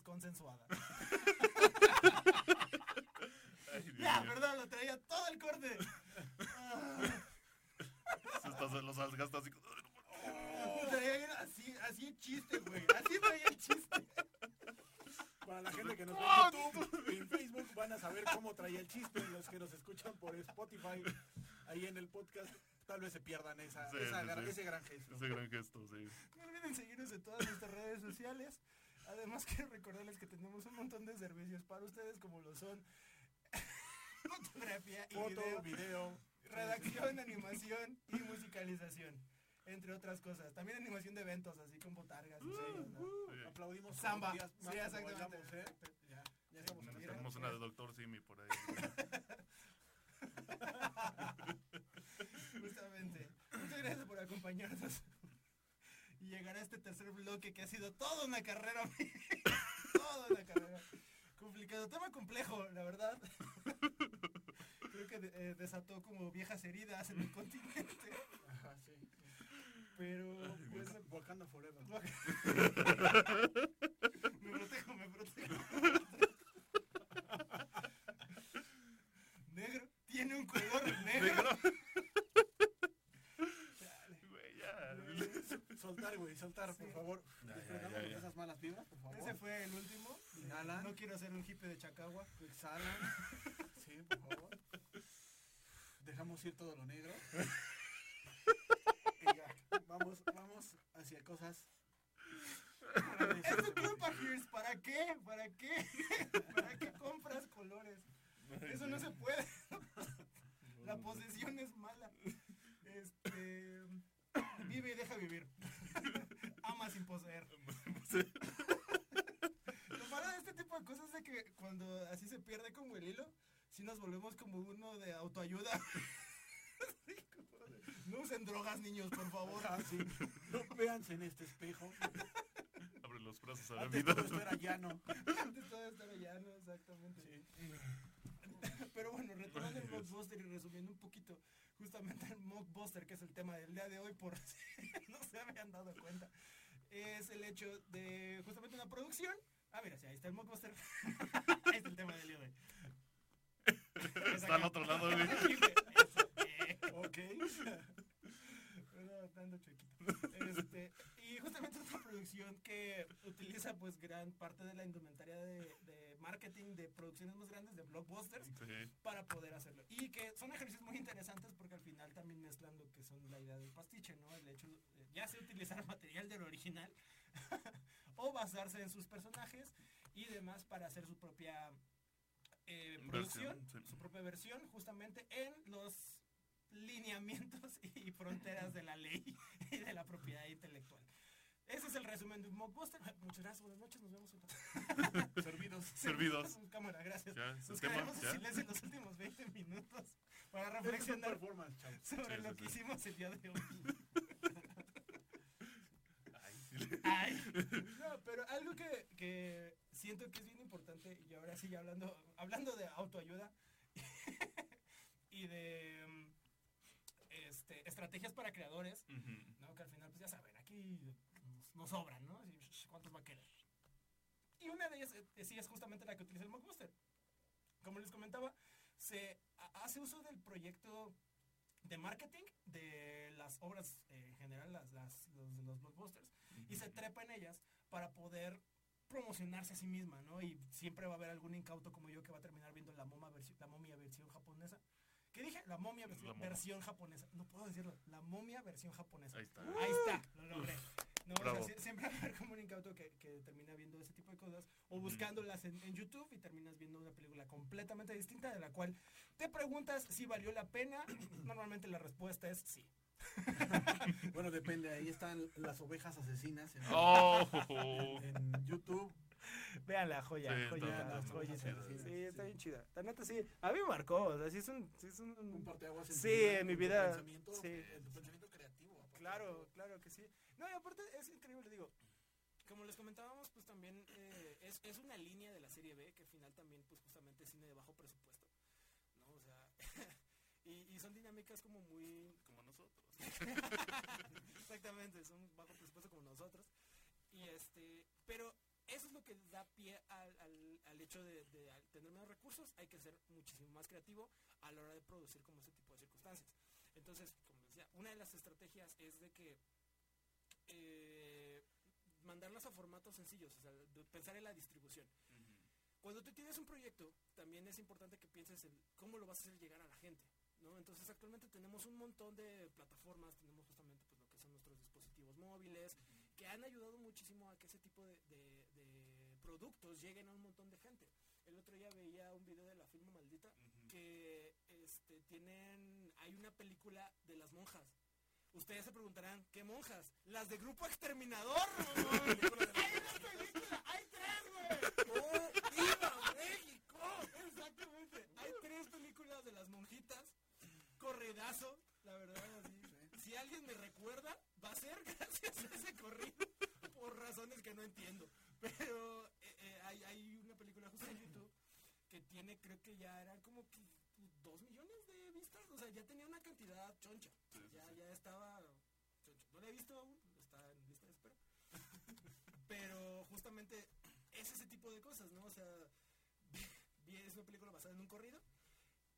Es consensuada. Ay, ya, perdón, lo traía todo el corte. Se los gasta así. así, así el chiste, güey. Así traía el chiste. Para la gente que nos ve en YouTube y en Facebook van a saber cómo traía el chiste. Los que nos escuchan por Spotify, ahí en el podcast, tal vez se pierdan esa, Sí, esa sí, gran- sí. ese gran gesto. Ese gran gesto, sí. No olviden seguirnos en todas nuestras redes sociales. Además, quiero recordarles que tenemos un montón de servicios para ustedes, como lo son fotografía y Foto, video, video. redacción, animación y musicalización, entre otras cosas. También animación de eventos, así con botargas. ¿no? Sí. Aplaudimos Samba. días más Sí, exactamente. ¿eh? Ya, ya estamos aire. Tenemos una de Doctor Simi por ahí. Justamente. Muchas gracias por acompañarnos. Y llegar a este tercer bloque que ha sido toda una carrera. toda una carrera. Complicado. Tema complejo, la verdad. Creo que eh, desató como viejas heridas en el continente. Ajá, sí. Pero, pues, Wakanda Forever. me protejo, me protejo. Negro. Tiene un color negro. Güey, ya. Soltar, güey, soltar, Sí. por favor. Ya, ya, Desprendamos ya, ya. esas malas vibras, por favor. Ese fue el último. Inhalan. No quiero ser un hippie de Chacagua. Exhalan. Sí, por favor. Dejamos ir todo lo negro. Vamos, vamos hacia cosas. Es tu culpa, Pierce. ¿Para qué? ¿Para qué? ¿Para qué compras colores? Eso no se puede. La posesión es mala. Este. Vive y deja vivir. Sin poseer. Lo malo de este tipo de cosas es de que cuando así se pierde como el hilo, si nos volvemos como uno de autoayuda. No usen drogas, niños, por favor. Ah, sí. No véanse en este espejo. Abre los brazos a la Antes vida. todo esto era llano. Antes todo estaba llano, exactamente. Sí. Pero bueno, retomando el mockbuster y resumiendo un poquito, justamente el mockbuster, que es el tema del día de hoy, por si no se habían dado cuenta, es el hecho de justamente una producción. Ah, mira, sí, ahí está el mockbuster. ahí está el tema del día de hoy. Está al otro lado, güey. Eso, eh. Ok. Chuequito. Este, y justamente es una producción que utiliza pues gran parte de la indumentaria de, de marketing de producciones más grandes, de blockbusters, Sí. para poder hacerlo. Y que son ejercicios muy interesantes porque al final también mezclan lo que son la idea del pastiche, ¿no? El hecho, eh, ya sea utilizar material del original o basarse en sus personajes y demás para hacer su propia eh, producción, Versión, sí. su propia versión, justamente en los lineamientos y fronteras de la ley y de la propiedad intelectual. Ese es el resumen de un mockbuster. Muchas gracias, buenas noches, nos vemos. otra- Servidos. Servidos. Cámara, gracias. Ya, Nos quedaremos en silencio en los últimos 20 minutos para reflexionar sobre Sí, lo sí, que sí. hicimos el día de hoy. Ay, sí. Ay. No, pero algo que, que siento que es bien importante, y ahora sí, ya hablando, hablando de autoayuda y de mm, este, estrategias para creadores. ¿no? Que al final, pues ya saben, aquí nos, nos sobran, ¿no? ¿Cuántos va a querer? Y una de ellas, eh, sí, es justamente la que utiliza el Mockbuster. Como les comentaba, se ha- hace uso del proyecto de marketing de las obras eh, en general, las, las- los, los blockbusters, y se trepa en ellas para poder promocionarse a sí misma, ¿no? Y siempre va a haber algún incauto como yo que va a terminar viendo la, moma la momia. ¿Qué dije? La momia versión, La momia. versión japonesa. No puedo decirlo. La momia versión japonesa. Ahí está. Ahí está, lo logré. No, o sea, siempre va a haber como un incauto que, que termina viendo ese tipo de cosas o buscándolas en, en YouTube y terminas viendo una película completamente distinta de la cual te preguntas si valió la pena. Normalmente la respuesta es sí. Bueno, depende. Ahí están las ovejas asesinas en, Oh, en YouTube. Vean la joya, Sí, está- las chida, Sí, sí. está bien chida. La neta sí, a mí me marcó, o sea, sí es un... Sí, es un, Un parteaguas en Sí, vida, en mi tu vida, pensamiento, sí. Tu pensamiento creativo. aparte Claro, claro que sí. No, y aparte es increíble, digo. Como les comentábamos, pues también eh, es, es una línea de la serie B que al final también, pues justamente es cine de bajo presupuesto. ¿No? O sea, y, y son dinámicas como muy. como nosotros. Exactamente, son bajo presupuesto como nosotros. Y este, pero eso es lo que da pie al, al- al hecho de, de al tener menos recursos, hay que ser muchísimo más creativo a la hora de producir como ese tipo de circunstancias. Entonces, como decía, una de las estrategias es de que eh, mandarlas a formatos sencillos, o sea, pensar en la distribución. Cuando tú tienes un proyecto, también es importante que pienses en cómo lo vas a hacer llegar a la gente. ¿no? Entonces actualmente tenemos un montón de plataformas, tenemos justamente pues, lo que son nuestros dispositivos móviles, que han ayudado muchísimo a que ese tipo de productos lleguen a un montón de gente. El otro día veía un video de la Filma Maldita que este, tienen, hay una película de las monjas. Ustedes se preguntarán, ¿qué monjas? Las de Grupo Exterminador. mamón. hay una película, hay tres, güey. ¡Oh, ¡Viva México! Exactamente. Hay tres películas de las monjitas. Corredazo, la verdad. así. Si alguien me recuerda, va a ser gracias a ese corrido. Por razones que no entiendo. Pero eh, eh, hay, hay una película justo en YouTube que tiene, creo que ya eran como que dos millones de vistas. O sea, ya tenía una cantidad choncha. Sí, ya, sí. ya estaba choncha. No la he visto aún, está en lista de espera. Pero justamente es ese tipo de cosas, ¿no? O sea, vi- es una película basada en un corrido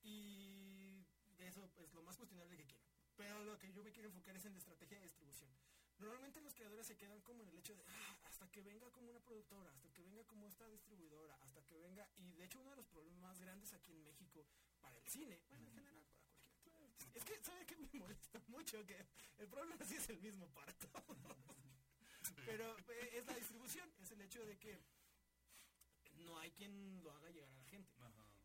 y eso es lo más cuestionable que quiero. Pero lo que yo me quiero enfocar es en la estrategia de distribución. Normalmente los creadores se quedan como en el hecho de "Ah, hasta que venga como una productora, hasta que venga como esta distribuidora, hasta que venga. Y de hecho, uno de los problemas más grandes aquí en México para el cine, bueno, en general para cualquier es que, ¿sabe qué me molesta mucho? Que el problema sí es el mismo para todos. Pero eh, es la distribución, es el hecho de que no hay quien lo haga llegar a la gente.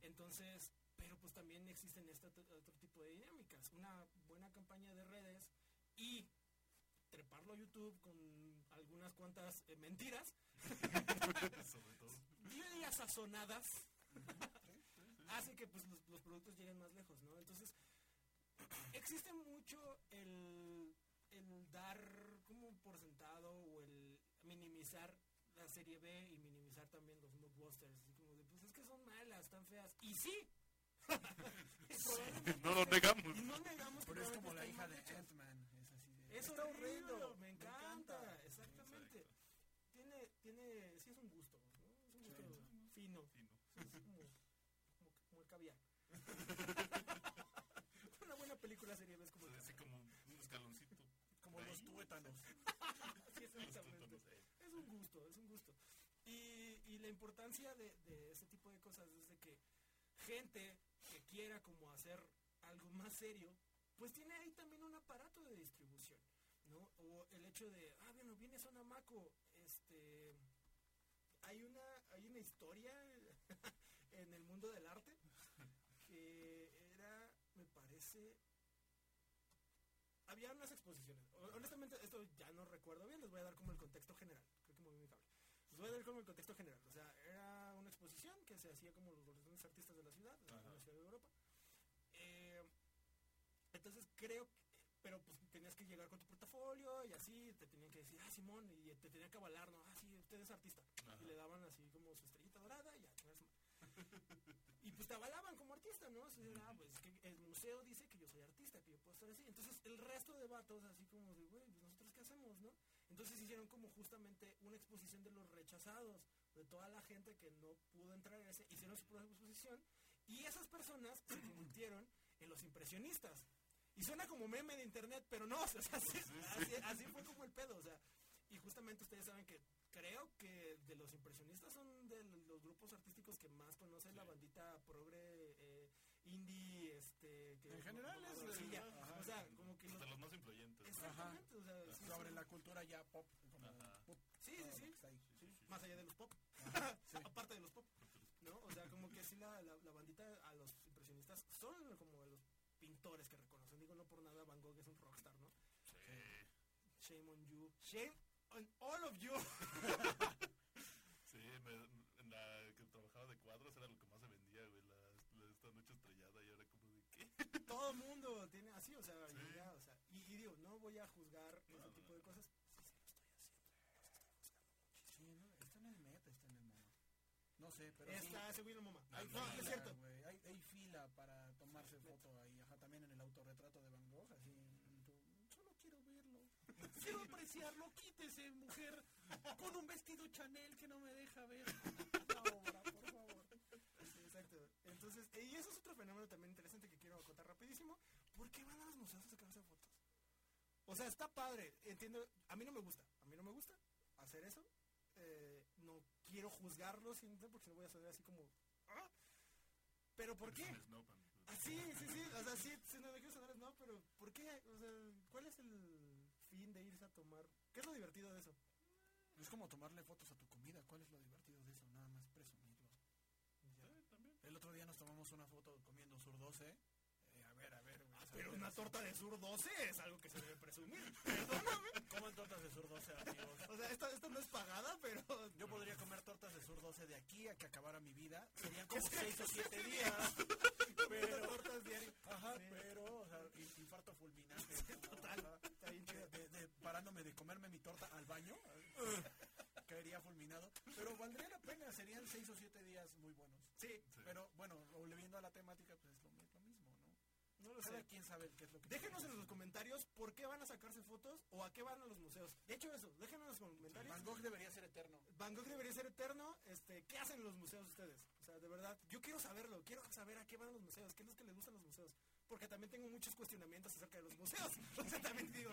Entonces, pero pues también existen este otro tipo de dinámicas. Una buena campaña de redes y treparlo a YouTube con algunas cuantas eh, mentiras, Sobre todo. yo diría sazonadas, hace que pues los, los productos lleguen más lejos, ¿no? Entonces, existe mucho el, el dar como por sentado o el minimizar la serie B y minimizar también los mockbusters, así como de, pues es que son malas, están feas. Y sí. No lo negamos. Y no negamos Pero es como la hija de. Ant-Man. Es Está horrible, horrendo. me encanta, exactamente. Tiene, tiene, sí es un gusto, ¿no? Es un gusto fino, Fino. es como, como, como el caviar. Una buena película sería ves como O el sea, así como un escaloncito. Como los tuétanos. Sí, exactamente. eh. Es un gusto, es un gusto. Y, y la importancia de, de ese tipo de cosas es de que gente que quiera como hacer algo más serio, pues tiene ahí también un aparato de distribución, ¿no? O el hecho de, ah, bueno, viene Sonamaco, este, hay una, hay una historia en el mundo del arte que era, me parece, había unas exposiciones. Ho- Honestamente, esto ya no recuerdo bien, les voy a dar como el contexto general. Creo que moví mi cable. Les voy a dar como el contexto general. O sea, era una exposición que se hacía como los grandes artistas de la ciudad, de la ciudad de Europa. Eh, entonces creo que, pero pues tenías que llegar con tu portafolio y así te tenían que decir, ah, Simón, y te tenían que avalar, ¿no? Ah, sí, usted es artista. Ajá. Y le daban así como su estrellita dorada y. Y pues te avalaban como artista, ¿no? Ah, pues es que el museo dice que yo soy artista, que yo puedo estar así. Entonces el resto de vatos así como de, güey, pues nosotros qué hacemos, ¿no? Entonces hicieron como justamente una exposición de los rechazados, de toda la gente que no pudo entrar a ese, hicieron su propia exposición y esas personas se convirtieron en los impresionistas. Y suena como meme de internet, pero no, o sea, así, así- así fue como el pedo, o sea, y justamente ustedes saben que creo que de los impresionistas son de los grupos artísticos que más conocen la bandita progre, eh, indie, este... Que En general es de- ajá. o sea, como que... De los- los más influyentes. exactamente, o sea, sí, Sobre sí. la cultura ya pop. Como Ajá. pop, Sí, sí, sí. Más allá de los pop. sí. Aparte de los pop. ¿No? O sea, como que sí la, la, la bandita a los impresionistas son como los pintores que reconocen. Digo, no por nada Van Gogh es un rockstar, ¿no? Sí. Shame on you. Shame on all of you. Sí, me- en la que trabajaba de cuadros era lo que más se vendía, güey. La, la- esta noche estrellada y era como de qué. Todo el mundo tiene así, o sea, Sí. y ya, o sea, y, y digo, no voy a juzgar No, ese no, tipo no. de cosas. Sí, sí, lo estoy haciendo. Sí, ¿no? Está en el meta, está en el mono. No sé, pero sí. Está ese güey la mamá. No, Hay No, no fila, es cierto. güey, Hay, hay fila para tomarse foto ahí. Ajá, también en el autorretrato de Van Gogh. Así, quiero apreciarlo, quítese, mujer. Con un vestido Chanel que no me deja ver la obra, por favor. Sí, exacto. Entonces, y eso es otro fenómeno también interesante que quiero contar rapidísimo. ¿Por qué van a los museos a sacarse fotos? O sea, está padre, entiendo. A mí no me gusta, a mí no me gusta hacer eso. Eh, no quiero juzgarlo siempre porque no voy a sonar así como... "Ah". Pero ¿por qué? Ah, sí, sí, sí, o sea, sí, sí, no me quiero sonar no, pero ¿por qué? O sea, ¿cuál es el fin de irse a tomar? ¿Qué es lo divertido de eso? Es como tomarle fotos a tu comida. ¿Cuál es lo divertido de eso? Nada más presumirlo. Sí, también. El otro día nos tomamos una foto comiendo sur 12. Eh, a ver, a ver. güey, sea, Pero una torta de sur 12 es algo que se debe presumir. Perdóname. Coman tortas de sur 12, amigos. O sea, esta, esta no es pagada, pero... Yo podría comer tortas de sur 12 de aquí a que acabara mi vida. Serían como 6 o 7 días. Pero Ajá, Sí. pero, o sea, in- infarto fulminante. total. O sea, Está bien chido. de, de- parándome de comerme mi torta al baño, caería fulminado. Pero valdría la pena, serían 6 o 7 días muy buenos. Sí, Sí. Pero bueno, volviendo a la temática, pues es lo, mi- lo mismo, ¿no? No lo quien sabe qué es lo que Déjenos en los comentarios por qué van a sacarse fotos o a qué van a los museos. De hecho, eso, déjenos en los comentarios. Van Gogh debería ser eterno. Van Gogh debería ser eterno. Este, ¿Qué hacen en los museos ustedes? O sea, de verdad, yo quiero saberlo. Quiero saber a qué van los museos. ¿Qué es lo que les gustan los museos? Porque también tengo muchos cuestionamientos acerca de los museos. O sea, también digo...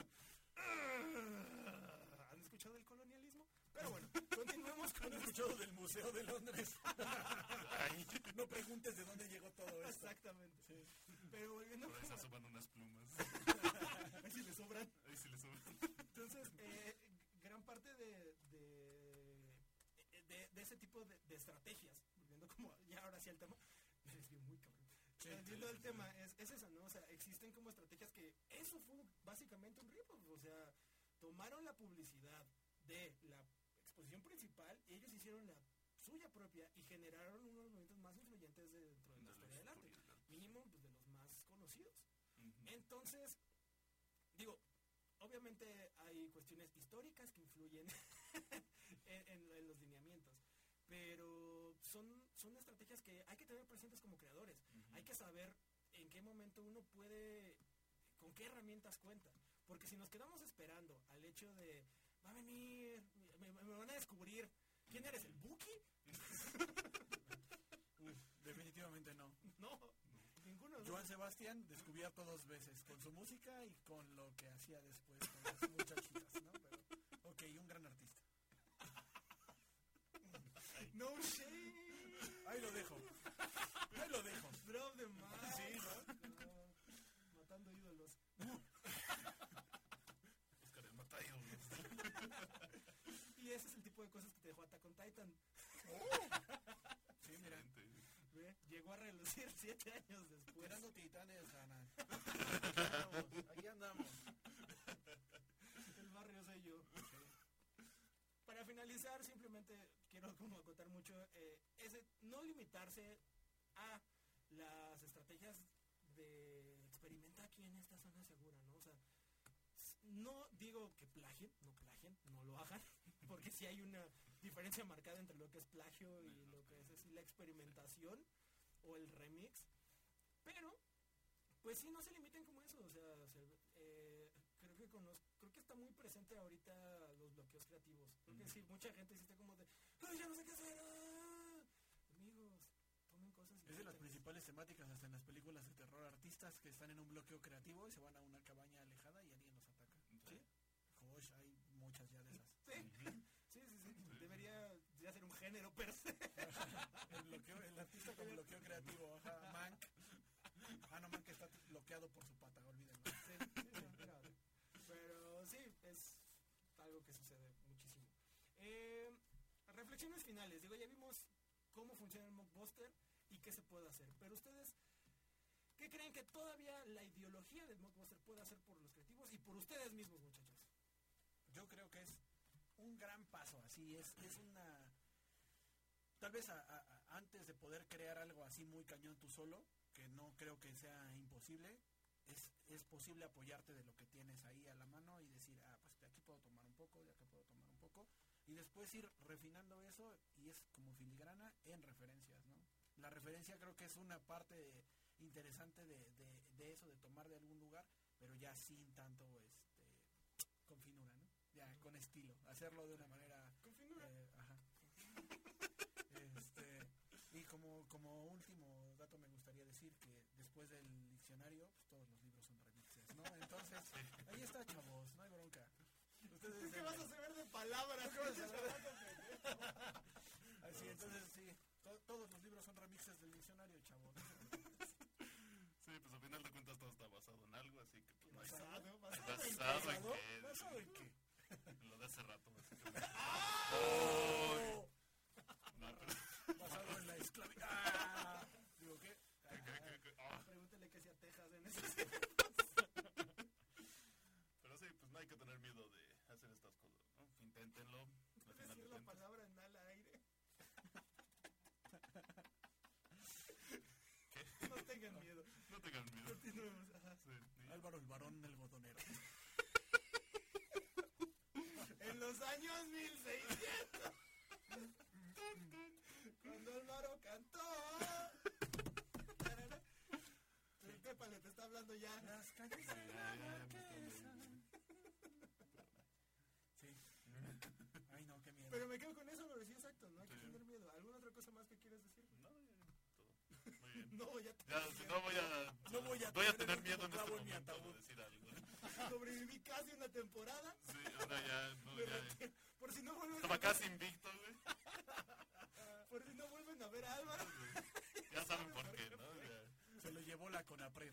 "Ah, ¿Han escuchado del colonialismo? Pero bueno, continuemos con ¿Han el escuchado del Museo de Londres? no preguntes de dónde llegó todo esto. Exactamente. Pero volviendo se con... asoman unas plumas. Ahí sí le sobran. Ahí sí les sobra. Entonces, eh, gran parte de, de, de- de ese tipo de, de estrategias, volviendo como ya ahora sí al tema, me desvío muy cabrón. Volviendo al tema, es, es eso, ¿no? O sea, existen como estrategias que eso fue básicamente un rip O sea, tomaron la publicidad de la exposición principal y ellos hicieron la suya propia y generaron uno de los movimientos más influyentes de- dentro de la historia del arte. Mínimo, pues, de los Entonces, digo, obviamente hay cuestiones históricas que influyen en, en- en los lineamientos, pero son, son estrategias que hay que tener presentes como creadores. Hay que saber en qué momento uno puede, con qué herramientas cuenta. Porque si nos quedamos esperando al hecho de, va a venir, me, me van a descubrir, ¿quién eres? ¿El Buki? Uf, definitivamente no. No, ninguno. de Joan Sebastián descubierto dos veces, con su música y con lo que hacía después con las muchachitas, ¿no? Pero, ok, un gran artista. No shame. Ahí lo dejo. Ahí lo dejo. Drop. Sí, No, Matando ídolos. Oscar el Matador. Y ese es el tipo de cosas que te dejó Attack on Titan. ¿ve? Llegó a relucir siete años después. Tirando titanes, Ana. Aquí andamos. El barrio soy yo. Para finalizar, simplemente quiero como contar mucho eh, ese, no limitarse a las estrategias de experimenta aquí en esta zona segura, ¿no? O sea, no digo que plagien, no plagien, no lo hagan, porque sí hay una diferencia marcada entre lo que es plagio y lo que es así, la experimentación o el remix, pero pues sí, no se limiten como eso, o sea, se- eh, creo que conoz- creo que está muy presente ahorita los bloqueos creativos. Creo que sí, mucha gente sí está como de, "Ay, ya no sé qué hacer. ah". Amigos, cosas Es de las principales temáticas hasta en las películas de terror. Artistas que están en un bloqueo creativo y se van a una cabaña alejada y alguien los ataca. Sí. Josh, hay muchas ya de esas. Sí, sí, debería ya ser un género per se. El, bloqueo, el artista con bloqueo creativo, ajá, Mank. Ah, no, Mank está bloqueado por su pata, olvídenlo. Sí, sí, pero sí, es algo que sucede muchísimo. Eh, reflexiones finales. Digo, ya vimos cómo funciona el mockbuster y qué se puede hacer. Pero ustedes, ¿qué creen que todavía la ideología del mockbuster puede hacer por los creativos y por ustedes mismos, muchachos? Yo creo que es un gran paso, así es, es una... Tal vez a- a- a- antes de poder crear algo así muy cañón tú solo, que no creo que sea imposible, es, es posible apoyarte de lo que tienes ahí a la mano y decir, ah, pues de aquí puedo tomar un poco, de acá puedo tomar un poco, y después ir refinando eso y es como filigrana en referencias, ¿no? La referencia creo que es una parte interesante de, de- de eso, de tomar de algún lugar, pero ya sin tanto este, con finura, ¿no? ya, con estilo, hacerlo de una manera... Con finura. eh, ajá. Este, y como, como último dato me gustaría decir que después del diccionario, pues todos los libros son remixes, ¿no? Entonces, ahí está, chavos, no hay bronca. Ustedes ¿Tú qué vas a saber de palabras? ¿Qué vas a saber? Así, entonces sí, to- todos los libros son remixes del diccionario, chavos. Sí, pues al final de cuentas todo está basado en algo, así que pues no hay Basado, basado basado en qué. ¿Basado en qué? Lo de hace rato, básicamente. ¡Oh! No, pero, Basado en la esclavitud. ¡Ah! Digo, ¿qué? que- que- que- que- ah, Pregúntale qué hacía Texas en ese pero sí, pues no hay que tener miedo de hacer estas cosas, ¿no? Inténtenlo. Al ¿Puedes final de decir la cuentas. palabra en al aire? No tengan miedo. No tengan miedo. Continuemos. Sí, Álvaro el varón algodonero. En los años 1600. Cuando Álvaro cantó. El Tépale te está hablando ya. Las calles de la marquesa. Sí. Ay, no, qué miedo. Pero me quedo con eso, lo decía exacto. No hay que tener miedo. ¿Alguna otra cosa más que quieras decir? Ya. Muy bien. No, ya Ya, si no voy a, No voy a voy a tener miedo en este en mi momento ataúd. de decir algo. sobreviví casi una temporada. Sí, ahora ya, no, ya. retiro. Por si no vuelven Estaba a casi invicto, güey. por si no vuelven a ver a Álvaro. Ya saben por qué, ¿no? Ya. Se lo llevó la Conapred.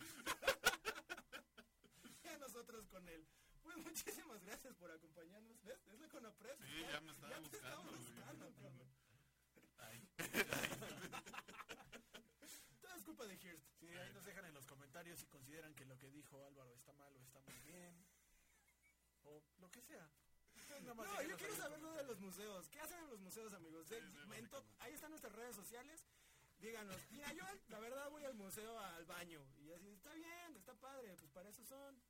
Ya nosotros con él. Pues muchísimas gracias por acompañarnos. ¿Ves? Es la Conapred. Sí, ya me estaba ya te buscando, buscando, cabrón. Ay. Todo es culpa de Hirst. Sí, ahí nos dejan en los comentarios si consideran que lo que dijo Álvaro está mal o está muy bien. O lo que sea. Más No, yo quiero saber lo de los museos. ¿Qué hacen en los museos, amigos? Sí, ahí están nuestras redes sociales. Díganos, mira, yo la verdad voy al museo al baño. Y así, está bien, está padre, pues para eso son.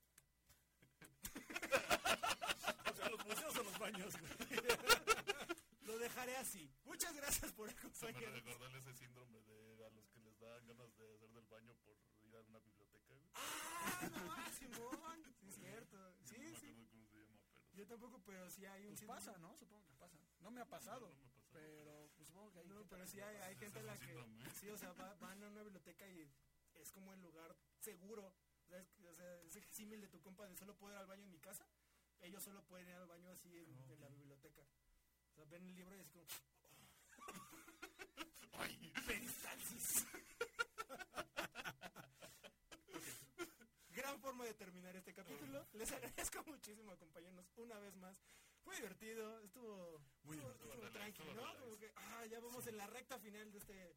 O sea, los museos o los baños. Lo dejaré así. Muchas gracias por Se me acompañarnos. recordó ese síndrome de a los que les dan ganas de hacer del baño por ir a una biblioteca, güey. Ah, no, Simón. Sí, es cierto. Sí, no me sí. acuerdo cómo se llama, pero... Yo tampoco, pero sí hay un Pues pasa, ¿no? Supongo que pasa. No me ha pasado. No, no me ha pasado. Pero pues supongo que hay. No, gente pero sí hay, hay gente a es la que... Sí, o sea, va- van a una biblioteca y es como el lugar seguro. ¿sabes? O sea, ese símil de tu compa de solo poder ir al baño en mi casa. Ellos solo pueden ir al baño así en, Ah, en la biblioteca. O sea, ven el libro y así como... Ay, Peristalsis. Gran forma de terminar este capítulo. Les agradezco muchísimo acompañarnos una vez más. Fue divertido, estuvo Muy estuvo, divertido, estuvo relax, tranqui, estuvo ¿no? relax. Como que, ah, ya vamos en la recta final de este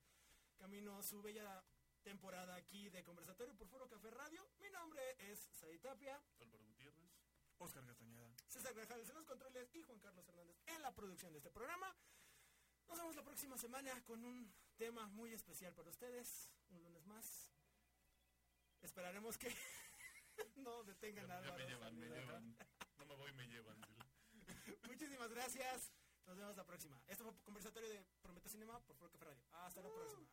camino, su bella temporada aquí de Conversatorio por Foro Café Radio. Mi nombre es Said Tapia, Álvaro Gutiérrez. Oscar Castañeda. César Grajales en los controles y Juan Carlos Hernández en la producción de este programa. Nos vemos la próxima semana con un tema muy especial para ustedes. Un lunes más. Esperaremos que no detengan a Álvaro. me llevan, me llevan. No me voy, me llevan. Muchísimas gracias. Nos vemos la próxima. Esto fue Conversatorio de Prometo Cinema por Café Radio. Hasta la próxima.